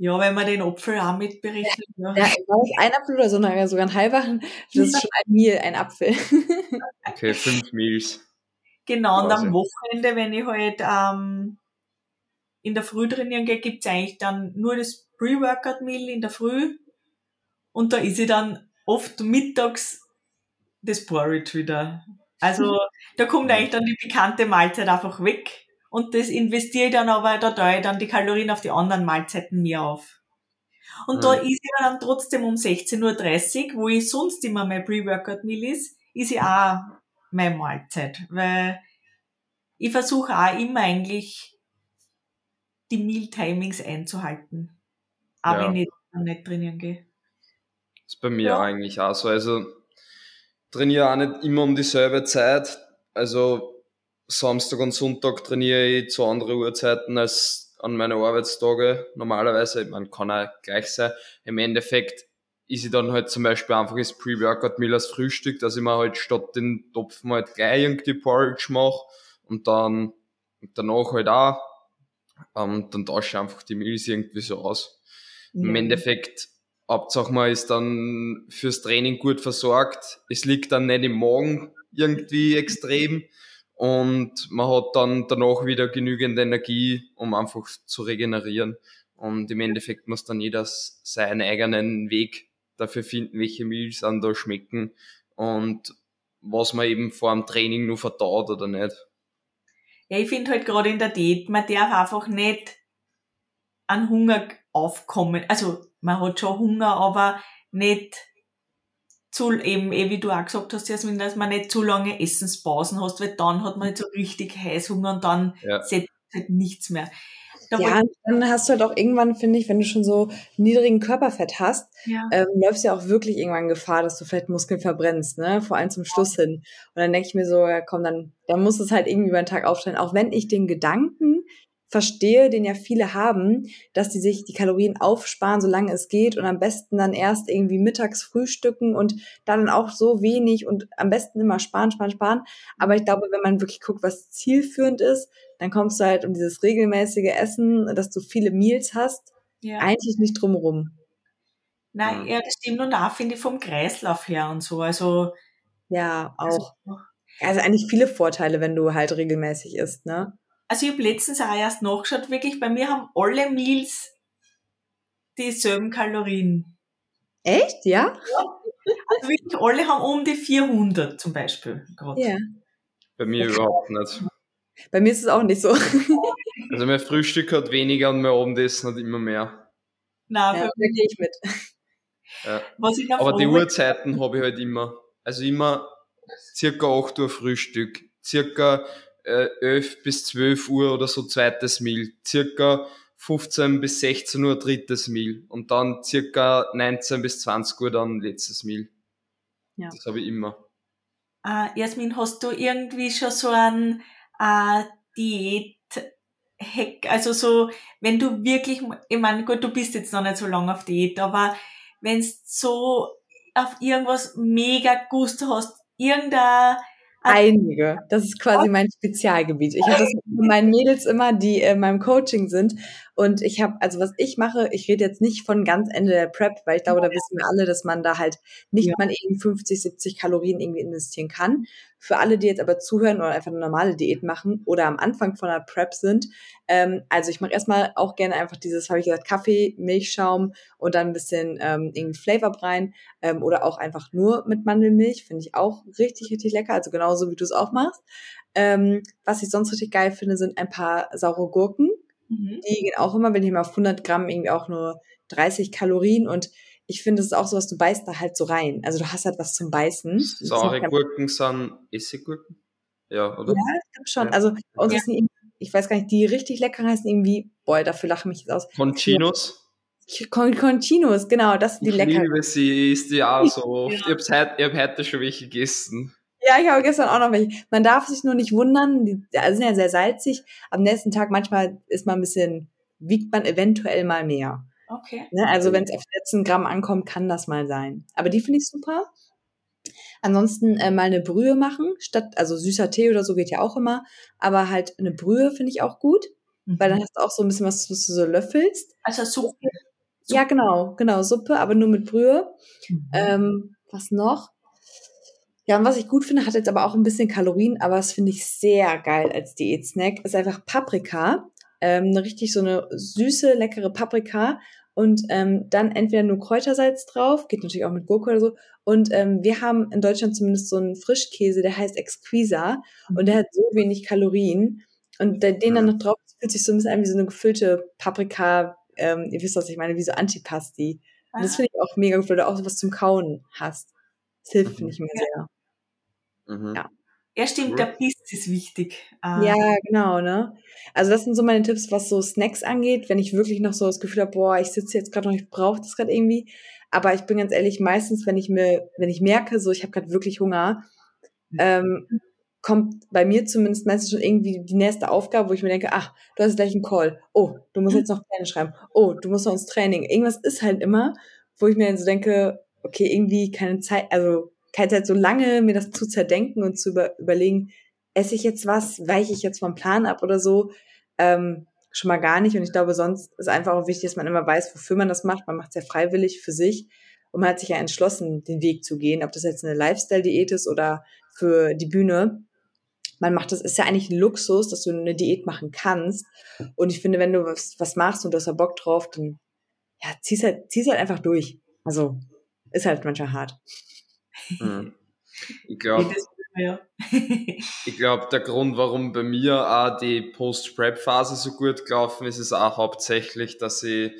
Speaker 2: Ja, wenn man den Apfel auch mit berechnet. Ja.
Speaker 3: Ja, das ein Apfel oder so, sogar ein halber? Das ist schon ein Meal, ein Apfel.
Speaker 1: Okay, fünf Meals.
Speaker 2: Genau, und am. Wochenende, wenn ich halt ähm, in der Früh trainieren gehe, gibt's eigentlich dann nur das Pre-Workout-Meal in der Früh. Und da ist ich dann oft mittags das Porridge wieder. Also da kommt eigentlich dann die bekannte Mahlzeit einfach weg. Und das investiere ich dann aber, da teile ich dann die Kalorien auf die anderen Mahlzeiten mehr auf. Und da
Speaker 1: Mhm.
Speaker 2: ist ich dann trotzdem um 16.30 Uhr, wo ich sonst immer mein Pre-Workout-Meal ist, ist ich auch meine Mahlzeit. Weil ich versuche auch immer eigentlich die Meal-Timings einzuhalten. Auch
Speaker 1: Ja.
Speaker 2: wenn ich nicht trainieren gehe.
Speaker 1: ist bei mir
Speaker 2: Ja.
Speaker 1: eigentlich auch so. Also trainiere auch nicht immer um dieselbe Zeit. Also Samstag und Sonntag trainiere ich zu anderen Uhrzeiten als an meine Arbeitstage normalerweise. Man kann auch gleich sein. Im Endeffekt ist ich dann halt zum Beispiel einfach das Pre-Workout-Meal als Frühstück, dass ich mir halt statt den Topfen halt gleich irgendwie Porridge mache und dann danach halt auch. Ähm, dann tausche ich einfach die Meals irgendwie so aus. Ja. Im Endeffekt, Hauptsache man ist dann fürs Training gut versorgt. Es liegt dann nicht im Magen irgendwie extrem und man hat dann danach wieder genügend Energie, um einfach zu regenerieren. Und im Endeffekt muss dann jeder seinen eigenen Weg dafür finden, welche Meals an da schmecken und was man eben vor dem Training nur verdaut oder nicht.
Speaker 2: Ja, ich finde halt gerade in der Diät, man darf einfach nicht an Hunger aufkommen. Also man hat schon Hunger, aber nicht zu, eben, eh, wie du auch gesagt hast, Jasmin, dass man nicht zu lange Essenspausen hast, weil dann hat man nicht so richtig Heißhunger und dann ja. setzt halt nichts mehr.
Speaker 3: Da ja, dann hast du halt auch irgendwann, finde ich, wenn du schon so niedrigen Körperfett hast, ja. ähm, läufst du ja auch wirklich irgendwann Gefahr, dass du vielleicht Muskeln verbrennst, ne? Vor allem zum Schluss hin. Und dann denke ich mir so, ja komm, dann, dann muss es halt irgendwie über den Tag aufstellen. Auch wenn ich den Gedanken verstehe, den ja viele haben, dass die sich die Kalorien aufsparen, solange es geht und am besten dann erst irgendwie mittags frühstücken und dann auch so wenig und am besten immer sparen, sparen, sparen. Aber ich glaube, wenn man wirklich guckt, was zielführend ist, dann kommst du halt um dieses regelmäßige Essen, dass du viele Meals hast, ja. eigentlich nicht drumherum.
Speaker 2: Nein, ja, das stimmt und auch finde ich vom Kreislauf her und so. Also
Speaker 3: ja, auch. Also, also eigentlich viele Vorteile, wenn du halt regelmäßig isst, ne?
Speaker 2: Also ich habe letztens auch erst nachgeschaut, wirklich, bei mir haben alle Meals dieselben Kalorien.
Speaker 3: Echt? Ja?
Speaker 2: ja. Also wirklich alle haben um die 400 zum Beispiel.
Speaker 3: Grad. Ja.
Speaker 1: Bei mir okay. überhaupt nicht.
Speaker 3: Bei mir ist es auch nicht so.
Speaker 1: Also mein Frühstück hat weniger und mein Abendessen hat immer mehr.
Speaker 3: Nein, ja, da gehe ich mit.
Speaker 1: Ja. Aber die Uhrzeiten habe ich halt immer. Also immer circa 8 Uhr Frühstück, circa äh, 11 bis 12 Uhr oder so zweites Meal, circa 15 bis 16 Uhr drittes Meal und dann circa 19 bis 20 Uhr dann letztes Meal. Ja. Das habe ich immer.
Speaker 2: Uh, Jasmin, hast du irgendwie schon so ein uh, Diät Hack, also so, wenn du wirklich, ich meine, gut, du bist jetzt noch nicht so lange auf Diät, aber wenn so auf irgendwas mega Gust hast, irgendein
Speaker 3: Einige. Das ist quasi mein Spezialgebiet. Ich habe das mit meinen Mädels immer, die in meinem Coaching sind. Und ich habe, also was ich mache, ich rede jetzt nicht von ganz Ende der Prep, weil ich glaube, da wissen wir alle, dass man da halt nicht ja. mal eben 50, 70 Kalorien irgendwie investieren kann. Für alle, die jetzt aber zuhören oder einfach eine normale Diät machen oder am Anfang von der Prep sind, ähm, also ich mache erstmal auch gerne einfach dieses, habe ich gesagt, Kaffee, Milchschaum und dann ein bisschen ähm, irgendwie Flavor rein ähm, oder auch einfach nur mit Mandelmilch, finde ich auch richtig, richtig lecker, also genauso wie du es auch machst. Ähm, was ich sonst richtig geil finde, sind ein paar saure Gurken Mhm. Die gehen auch immer, wenn ich mal auf 100 Gramm irgendwie auch nur 30 Kalorien und ich finde, es ist auch so, was du beißt da halt so rein. Also du hast halt was zum Beißen.
Speaker 1: Saure Gurken sind Essiggurken? Ja, oder?
Speaker 3: Ja, ich glaube schon. Ja. Also bei uns ja. sind ich weiß gar nicht, die richtig lecker heißen irgendwie, boah, dafür lache ich mich jetzt aus.
Speaker 1: Conchinos?
Speaker 3: Con Conchinos, genau, das sind die lecker.
Speaker 1: Ich liebe sie, ist die auch so oft. Ja. Ich habe heute, hab heute schon welche gegessen.
Speaker 3: Ja, ich habe gestern auch noch welche. Man darf sich nur nicht wundern, die sind ja sehr salzig. Am nächsten Tag manchmal ist man ein bisschen, wiegt man eventuell mal mehr.
Speaker 2: Okay.
Speaker 3: Ne? Also wenn es auf 14 Gramm ankommt, kann das mal sein. Aber die finde ich super. Ansonsten äh, mal eine Brühe machen, statt, also süßer Tee oder so geht ja auch immer, aber halt eine Brühe finde ich auch gut, mhm. weil dann hast du auch so ein bisschen was, was du so löffelst.
Speaker 2: Also Suppe.
Speaker 3: Ja, genau, genau, Suppe, aber nur mit Brühe. Mhm. Ähm, was noch? Ja, und was ich gut finde, hat jetzt aber auch ein bisschen Kalorien, aber das finde ich sehr geil als Diät-Snack, ist einfach Paprika. Ähm, eine richtig so eine süße, leckere Paprika und ähm, dann entweder nur Kräutersalz drauf, geht natürlich auch mit Gurke oder so. Und ähm, wir haben in Deutschland zumindest so einen Frischkäse, der heißt Exquisa und der hat so wenig Kalorien. Und den dann noch drauf fühlt sich so ein bisschen an wie so eine gefüllte Paprika, ähm, ihr wisst, was ich meine, wie so Antipasti. Und das ah. finde ich auch mega gut, weil du auch sowas zum Kauen hast. Das hilft, finde ich mir sehr.
Speaker 2: Mhm. Ja. Ja, stimmt, der Biss ist wichtig.
Speaker 3: Ah. Ja, genau, ne? Also das sind so meine Tipps, was so Snacks angeht, wenn ich wirklich noch so das Gefühl habe, boah, ich sitze jetzt gerade noch, ich brauche das gerade irgendwie. Aber ich bin ganz ehrlich, meistens, wenn ich mir, wenn ich merke, so ich habe gerade wirklich Hunger, ähm, kommt bei mir zumindest meistens schon irgendwie die nächste Aufgabe, wo ich mir denke, ach, du hast gleich einen Call. Oh, du musst jetzt noch Pläne schreiben. Oh, du musst noch ins Training. Irgendwas ist halt immer, wo ich mir dann so denke, okay, irgendwie keine Zeit, also keine Zeit so lange, mir das zu zerdenken und zu über, überlegen, esse ich jetzt was, weiche ich jetzt vom Plan ab oder so, ähm, schon mal gar nicht. Und ich glaube, sonst ist einfach auch wichtig, dass man immer weiß, wofür man das macht. Man macht es ja freiwillig für sich und man hat sich ja entschlossen, den Weg zu gehen, ob das jetzt eine Lifestyle-Diät ist oder für die Bühne. Man macht das, ist ja eigentlich ein Luxus, dass du eine Diät machen kannst. Und ich finde, wenn du was, was machst und du hast da Bock drauf, dann ja, zieh's halt, zieh's halt einfach durch. Also, ist halt manchmal hart.
Speaker 1: Hm. Ich glaube, ich glaube, der Grund, warum bei mir auch die Post-Prep-Phase so gut gelaufen ist, ist auch hauptsächlich, dass ich,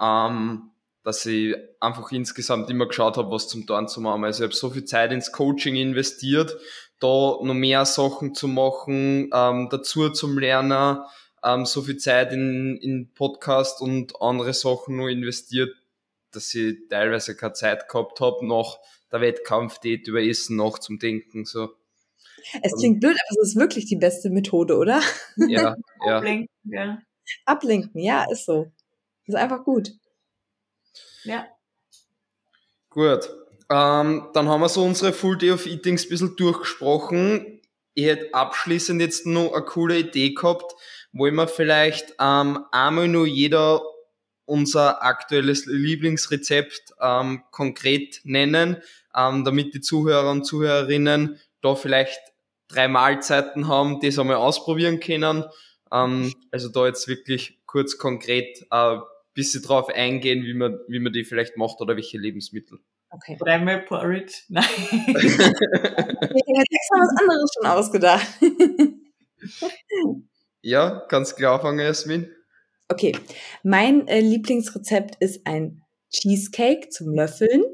Speaker 1: ähm, dass ich einfach insgesamt immer geschaut habe, was zum Tun zu machen. Also ich habe so viel Zeit ins Coaching investiert, da noch mehr Sachen zu machen, ähm, dazu zum Lernen, ähm, so viel Zeit in, in Podcast und andere Sachen nur investiert, dass ich teilweise keine Zeit gehabt habe, nach der Wettkampfdiät über Essen noch zum Denken. So.
Speaker 3: Es klingt blöd, aber es ist wirklich die beste Methode, oder?
Speaker 1: Ja, ja.
Speaker 2: Ablenken, ja.
Speaker 3: Ablenken, ja, ist so. Ist einfach gut.
Speaker 2: Ja.
Speaker 1: Gut. Ähm, dann haben wir so unsere Full Day of Eatings ein bisschen durchgesprochen. Ich hätte abschließend jetzt noch eine coole Idee gehabt, wo wir vielleicht ähm, einmal nur jeder unser aktuelles Lieblingsrezept ähm, konkret nennen, ähm, damit die Zuhörer und Zuhörerinnen da vielleicht drei Mahlzeiten haben, die sie einmal ausprobieren können. Ähm, also da jetzt wirklich kurz konkret äh, bisschen drauf eingehen, wie man, wie man die vielleicht macht oder welche Lebensmittel.
Speaker 2: Okay. Dreimal Porridge. Nein.
Speaker 3: ich hätte extra was anderes schon ausgedacht.
Speaker 1: ja, ganz klar fangen, Jasmin.
Speaker 3: Okay, mein äh, Lieblingsrezept ist ein Cheesecake zum Löffeln.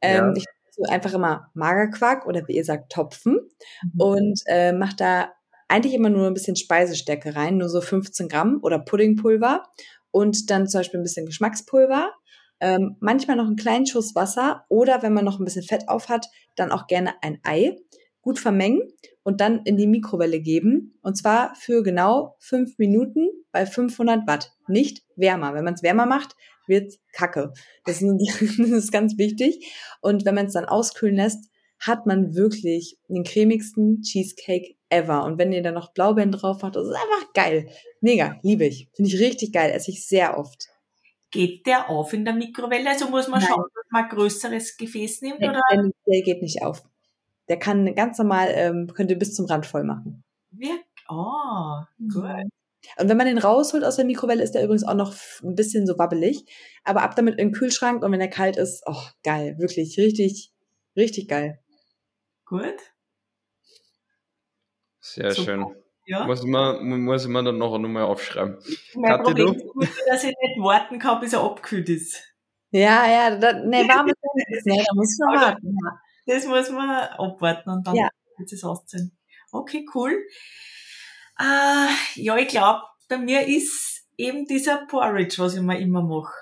Speaker 3: Ähm, ja. Ich so einfach immer Magerquark oder wie ihr sagt Topfen mhm. und äh, mache da eigentlich immer nur ein bisschen Speisestärke rein, nur so 15 Gramm oder Puddingpulver und dann zum Beispiel ein bisschen Geschmackspulver, ähm, manchmal noch einen kleinen Schuss Wasser oder wenn man noch ein bisschen Fett auf hat, dann auch gerne ein Ei gut vermengen und dann in die Mikrowelle geben. Und zwar für genau fünf Minuten bei 500 Watt. Nicht wärmer. Wenn man es wärmer macht, wird kacke. Das ist, ganz wichtig. Und wenn man es dann auskühlen lässt, hat man wirklich den cremigsten Cheesecake ever. Und wenn ihr dann noch Blaubeeren drauf macht, das ist einfach geil. Mega, liebe ich. Finde ich richtig geil, esse ich sehr oft.
Speaker 2: Geht der auf in der Mikrowelle? Also muss man Nein. schauen, dass man ein größeres Gefäß nimmt?
Speaker 3: Nein,
Speaker 2: oder?
Speaker 3: Der geht nicht auf. Der kann ganz normal, ähm, könnt ihr bis zum Rand voll machen.
Speaker 2: Wie? Oh, gut. Mhm.
Speaker 3: Und wenn man den rausholt aus der Mikrowelle, ist der übrigens auch noch ein bisschen so wabbelig. Aber ab damit in den Kühlschrank und wenn er kalt ist, oh, geil. Wirklich, richtig, richtig geil.
Speaker 2: Gut.
Speaker 1: Sehr Super. schön. Ja. Muss man, muss man dann nachher nochmal aufschreiben.
Speaker 2: Mein Kathi, Problem du? ist, dass ich nicht warten kann, bis er abgekühlt ist.
Speaker 3: Ja, ja, da, nee, warme ist nicht, da muss man warten. Ja.
Speaker 2: Das muss man abwarten und dann ja. wird es ausziehen. Okay, cool. Äh, ja, ich glaube, bei mir ist eben dieser Porridge, was ich mir immer mache.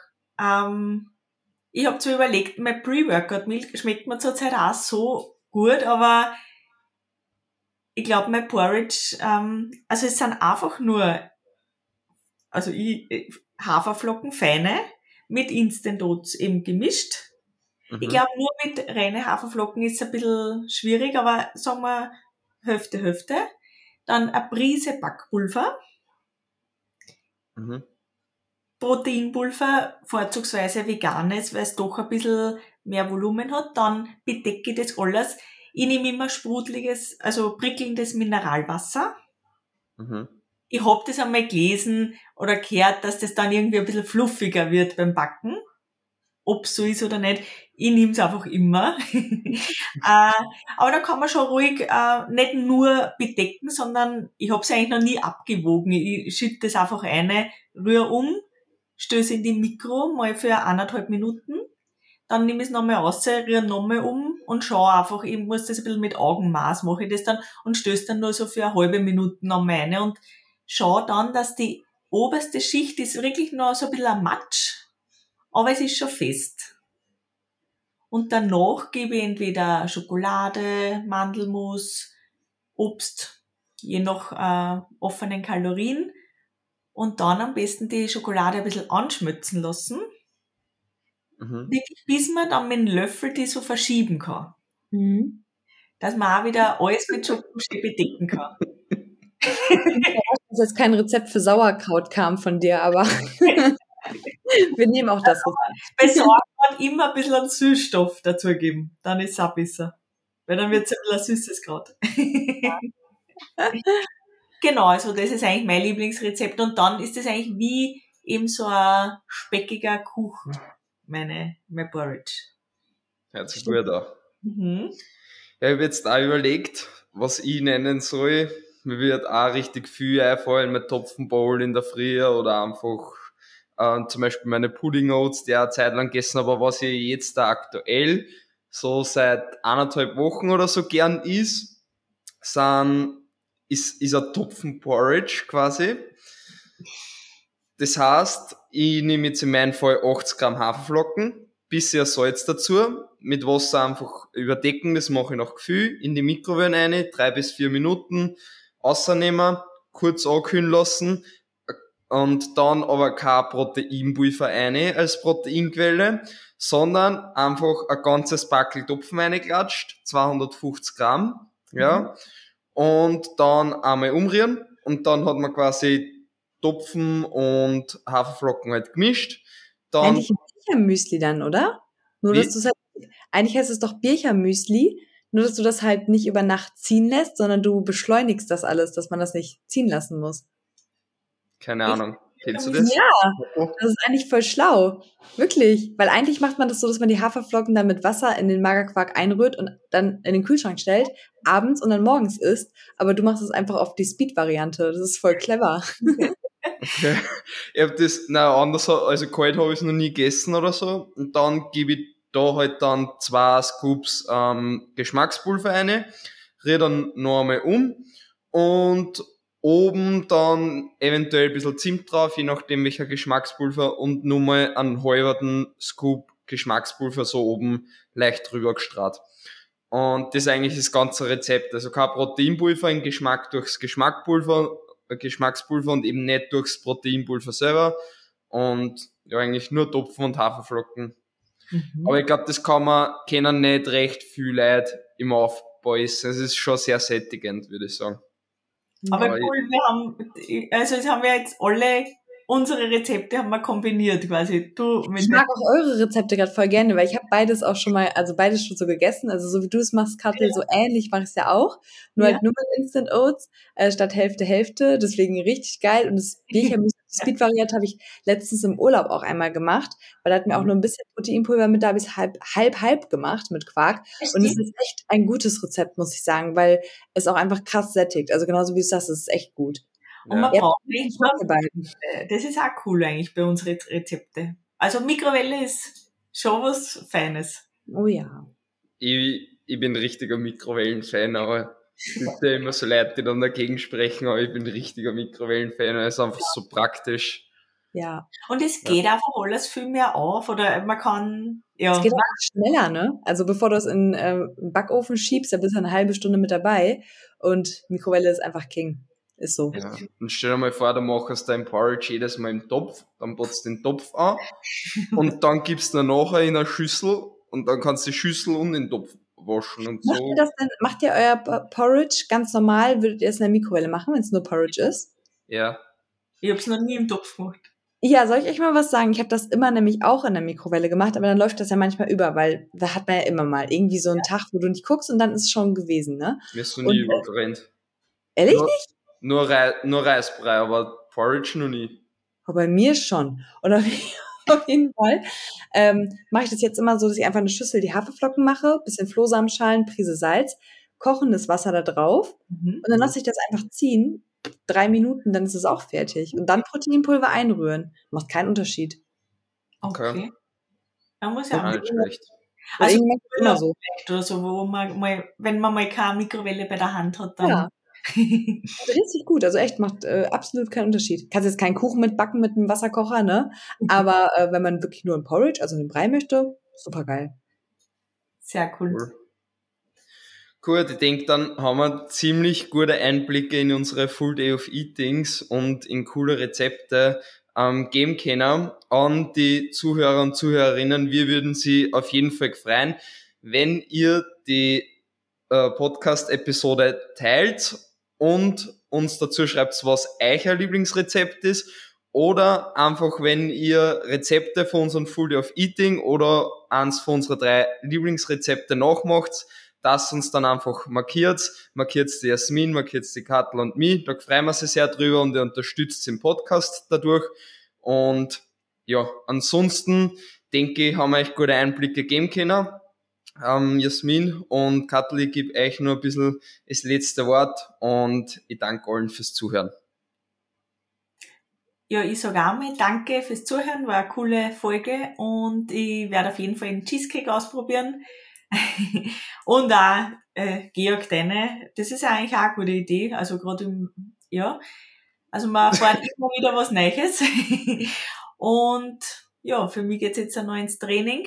Speaker 2: Ähm, ich habe zwar überlegt, mein Pre-Workout-Milk schmeckt mir zurzeit auch so gut, aber ich glaube, mein Porridge, ähm, also es sind einfach nur, also ich, Haferflocken, feine, mit Instant Oats eben gemischt Mhm. Ich glaube, nur mit reinen Haferflocken ist es ein bisschen schwierig, aber sagen wir Hälfte, Hälfte. Dann eine Prise Backpulver. Mhm. Proteinpulver, vorzugsweise veganes, weil es doch ein bisschen mehr Volumen hat. Dann bedecke ich das alles. Ich nehme immer sprudeliges, also prickelndes Mineralwasser. Mhm. Ich hab das einmal gelesen oder gehört, dass das dann irgendwie ein bisschen fluffiger wird beim Backen ob so ist oder nicht. Ich nehme es einfach immer. äh, aber da kann man schon ruhig äh, nicht nur bedecken, sondern ich habe es eigentlich noch nie abgewogen. Ich schütte das einfach eine, rühre um, stöße in die Mikro mal für eineinhalb Minuten, dann nehme ich es nochmal raus, rühre nochmal um und schaue einfach, ich muss das ein bisschen mit Augenmaß, mache ich das dann und stöße dann nur so für eine halbe Minute nochmal eine und schaue dann, dass die oberste Schicht ist wirklich noch so ein bisschen ein Matsch aber es ist schon fest. Und danach gebe ich entweder Schokolade, Mandelmus, Obst, je nach äh, offenen Kalorien. Und dann am besten die Schokolade ein bisschen anschmützen lassen. mhm. bis man dann mit dem Löffel die so verschieben kann. Mhm. Dass man auch wieder alles mit Schokoschee bedecken kann.
Speaker 3: dass jetzt kein Rezept für Sauerkraut kam von dir, aber wir nehmen auch das.
Speaker 2: Bei Sauerkraut immer ein bisschen Süßstoff dazugeben, dann ist es auch besser. Weil dann wird es ein bisschen süßes gerade. genau, also das ist eigentlich mein Lieblingsrezept. Und dann ist es eigentlich wie eben so ein speckiger Kuchen, meine, mein Porridge.
Speaker 1: Hört sich gut an. Mhm. Ja, ich habe jetzt auch überlegt, was ich nennen soll. Mir wird auch richtig viel einfallen mit Topfenbowl in der Früh oder einfach äh, zum Beispiel meine Pudding Oats, die ich eine Zeit lang gegessen habe, was ich jetzt da aktuell so seit anderthalb Wochen oder so gern ist, sind, ist, ist ein Topfenporridge quasi. Das heißt, ich nehme jetzt in meinem Fall 80 Gramm Haferflocken, bisschen Salz dazu, mit Wasser einfach überdecken, das mache ich nach Gefühl, in die Mikrowelle rein, drei bis vier Minuten, rausnehmen, kurz ankühlen lassen und dann aber kein Proteinpulver rein als Proteinquelle, sondern einfach ein ganzes Backel Topfen reinklatscht, 250 Gramm, ja, mhm. und dann einmal umrühren und dann hat man quasi Topfen und Haferflocken halt gemischt. Dann
Speaker 3: Eigentlich ein Birchermüsli dann, oder? Nur, dass du halt, eigentlich heißt es doch Birchermüsli, nur, dass du das halt nicht über Nacht ziehen lässt, sondern du beschleunigst das alles, dass man das nicht ziehen lassen muss.
Speaker 1: Keine Ahnung. Kennst du das?
Speaker 3: Ja, das ist eigentlich voll schlau. Wirklich. Weil eigentlich macht man das so, dass man die Haferflocken dann mit Wasser in den Magerquark einrührt und dann in den Kühlschrank stellt, abends und dann morgens isst. Aber du machst es einfach auf die Speed-Variante. Das ist voll clever.
Speaker 1: Okay. Ich hab das, na anders, also kalt habe ich es noch nie gegessen oder so. Und dann gebe ich da halt dann zwei Scoops ähm, Geschmackspulver rein, rühre dann noch einmal um und oben dann eventuell ein bisschen Zimt drauf, je nachdem welcher Geschmackspulver und nur mal einen halberten Scoop Geschmackspulver so oben leicht drüber gestrahlt. Und das ist eigentlich das ganze Rezept. Also kein Proteinpulver in Geschmack durchs Geschmackpulver, äh, Geschmackspulver und eben nicht durchs Proteinpulver selber. Und ja, eigentlich nur Topfen und Haferflocken Mhm. Aber ich glaube, das kann man, kennen nicht recht viel Leute im Aufbau essen. Es ist schon sehr sättigend, würde ich sagen.
Speaker 2: Aber, Aber cool, wir haben, also jetzt haben wir jetzt alle unsere Rezepte haben wir kombiniert quasi. Du
Speaker 3: mit ich mag auch eure Rezepte gerade voll gerne, weil ich habe beides auch schon mal, also beides schon so gegessen. Also so wie du es machst, Kattel, ja. so ähnlich mache ich es ja auch. Nur ja. halt nur mit Instant Oats äh, statt Hälfte Hälfte. Deswegen richtig geil. Und das Bierchen Speed-Variante habe ich letztens im Urlaub auch einmal gemacht, weil da hat mir auch mhm. nur ein bisschen Proteinpulver mit, da habe ich es halb, halb, halb gemacht mit Quark. Echt? Und es ist echt ein gutes Rezept, muss ich sagen, weil es auch einfach krass sättigt. Also genauso wie du sagst, es ist echt gut.
Speaker 2: Und man ja. braucht nicht äh, Das ist auch cool eigentlich bei unseren Rezepte. Also Mikrowelle ist schon was Feines.
Speaker 3: Oh ja.
Speaker 1: Ich, ich bin richtiger Mikrowellen-Fan, aber es gibt ja immer so Leute, die dann dagegen sprechen, aber ich bin richtiger Mikrowellen-Fan, weil es einfach so praktisch.
Speaker 2: Ja. Und es geht ja. einfach alles viel mehr auf oder man kann, ja.
Speaker 3: Es geht auch schneller, ne? Also bevor du es in äh, den Backofen schiebst, da bist du eine halbe Stunde mit dabei und Mikrowelle ist einfach King. Ist so.
Speaker 1: Ja. Und stell dir mal vor, du machst dein Porridge jedes Mal im Topf, dann putzt den Topf an und dann gibst du nachher in eine Schüssel und dann kannst du die Schüssel und den Topf waschen und
Speaker 3: macht
Speaker 1: so.
Speaker 3: Ihr das denn, macht ihr euer Porridge ganz normal? Würdet ihr es in der Mikrowelle machen, wenn es nur Porridge ist?
Speaker 1: Ja.
Speaker 2: Ich habe es noch nie im Topf gemacht.
Speaker 3: Ja, soll ich euch mal was sagen? Ich habe das immer nämlich auch in der Mikrowelle gemacht, aber dann läuft das ja manchmal über, weil da hat man ja immer mal irgendwie so einen ja. Tag, wo du nicht guckst und dann ist es schon gewesen, ne?
Speaker 1: Mir ist so nie und, überbrennt.
Speaker 3: Ehrlich nur, nicht?
Speaker 1: Nur, Rei nur Reisbrei, aber Porridge noch nie.
Speaker 3: Aber bei mir schon. Und auf, auf jeden Fall ähm, mache ich das jetzt immer so, dass ich einfach eine Schüssel die Haferflocken mache, bisschen Flohsamenschalen, Prise Salz, kochendes Wasser da drauf mhm. und dann lasse ich das einfach ziehen. Drei Minuten, dann ist es auch fertig. Und dann Proteinpulver einrühren. Macht keinen Unterschied.
Speaker 2: Okay. okay. Man muss ja,
Speaker 1: auch nicht schlecht.
Speaker 2: Also immer so. Oder so, wo man mal, wenn man mal keine Mikrowelle bei der Hand hat, dann ja.
Speaker 3: Richtig gut, also echt macht äh, absolut keinen Unterschied. Kannst jetzt keinen Kuchen mitbacken mit einem Wasserkocher, ne? Mhm. Aber äh, wenn man wirklich nur ein Porridge, also einen Brei möchte, super geil.
Speaker 2: Sehr cool. cool.
Speaker 1: Gut, ich denke, dann haben wir ziemlich gute Einblicke in unsere Full Day of Eatings und in coole Rezepte ähm, geben können an die Zuhörer und Zuhörerinnen. Wir würden sie auf jeden Fall freuen, wenn ihr die äh, Podcast-Episode teilt und uns dazu schreibt, was euer Lieblingsrezept ist oder einfach, wenn ihr Rezepte von unserem Full Day of Eating oder eins von unseren drei Lieblingsrezepte nachmacht, das uns dann einfach markiert. Markiert die Jasmin, markiert die Kattel und mich. Da freuen wir uns sehr drüber und ihr unterstützt den Podcast dadurch. Und ja, ansonsten denke ich, haben wir euch gute Einblicke geben können. Ähm, Jasmin und Kattel, ich gebe euch nur ein bisschen das letzte Wort und ich danke allen fürs Zuhören.
Speaker 2: Ja, ich sage auch mal danke fürs Zuhören, war eine coole Folge und ich werde auf jeden Fall einen Cheesecake ausprobieren. und auch, äh, Georg, deine, das ist eigentlich auch eine gute Idee, also gerade im, ja, also man erfährt immer wieder was Neues. und ja, für mich geht's jetzt auch noch ins Training.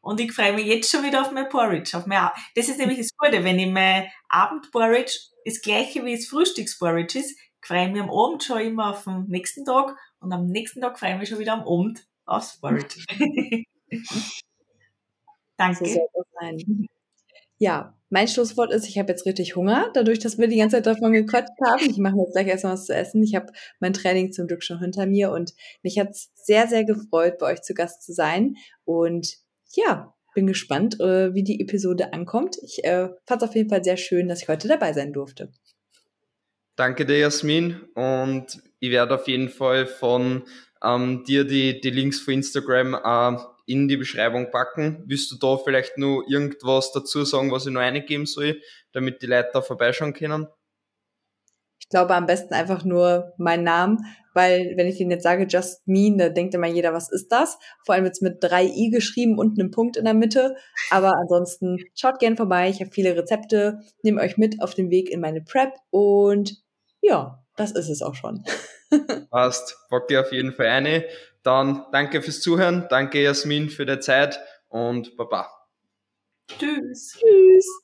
Speaker 2: Und ich freue mich jetzt schon wieder auf mein Porridge. Auf mein, das ist nämlich das Gute, wenn ich mein Abendporridge das gleiche wie das Frühstücksporridge ist, freue ich mich am Abend schon immer auf den nächsten Tag und am nächsten Tag freue ich mich schon wieder am Abend aufs Porridge. Danke. So
Speaker 3: ja, mein Schlusswort ist, ich habe jetzt richtig Hunger, dadurch, dass wir die ganze Zeit davon gequatscht haben. Ich mache jetzt gleich erstmal was zu essen. Ich habe mein Training zum Glück schon hinter mir und mich hat es sehr, sehr gefreut, bei euch zu Gast zu sein. Und ja, bin gespannt, äh, wie die Episode ankommt. Ich äh, fand es auf jeden Fall sehr schön, dass ich heute dabei sein durfte.
Speaker 1: Danke dir, Jasmin. Und ich werde auf jeden Fall von ähm, dir die, die Links für Instagram äh, in die Beschreibung packen. Willst du da vielleicht nur irgendwas dazu sagen, was ich noch eingeben soll, damit die Leute da vorbeischauen können?
Speaker 3: Ich glaube am besten einfach nur meinen Namen, weil wenn ich den jetzt sage, Just Me, da denkt immer jeder, was ist das? Vor allem jetzt mit drei i geschrieben und einem Punkt in der Mitte. Aber ansonsten schaut gern vorbei. Ich habe viele Rezepte, nehme euch mit auf den Weg in meine Prep und ja, das ist es auch schon.
Speaker 1: Passt, pack dir auf jeden Fall eine. Dann danke fürs Zuhören, danke Jasmin für die Zeit und Baba.
Speaker 2: Tschüss. Tschüss.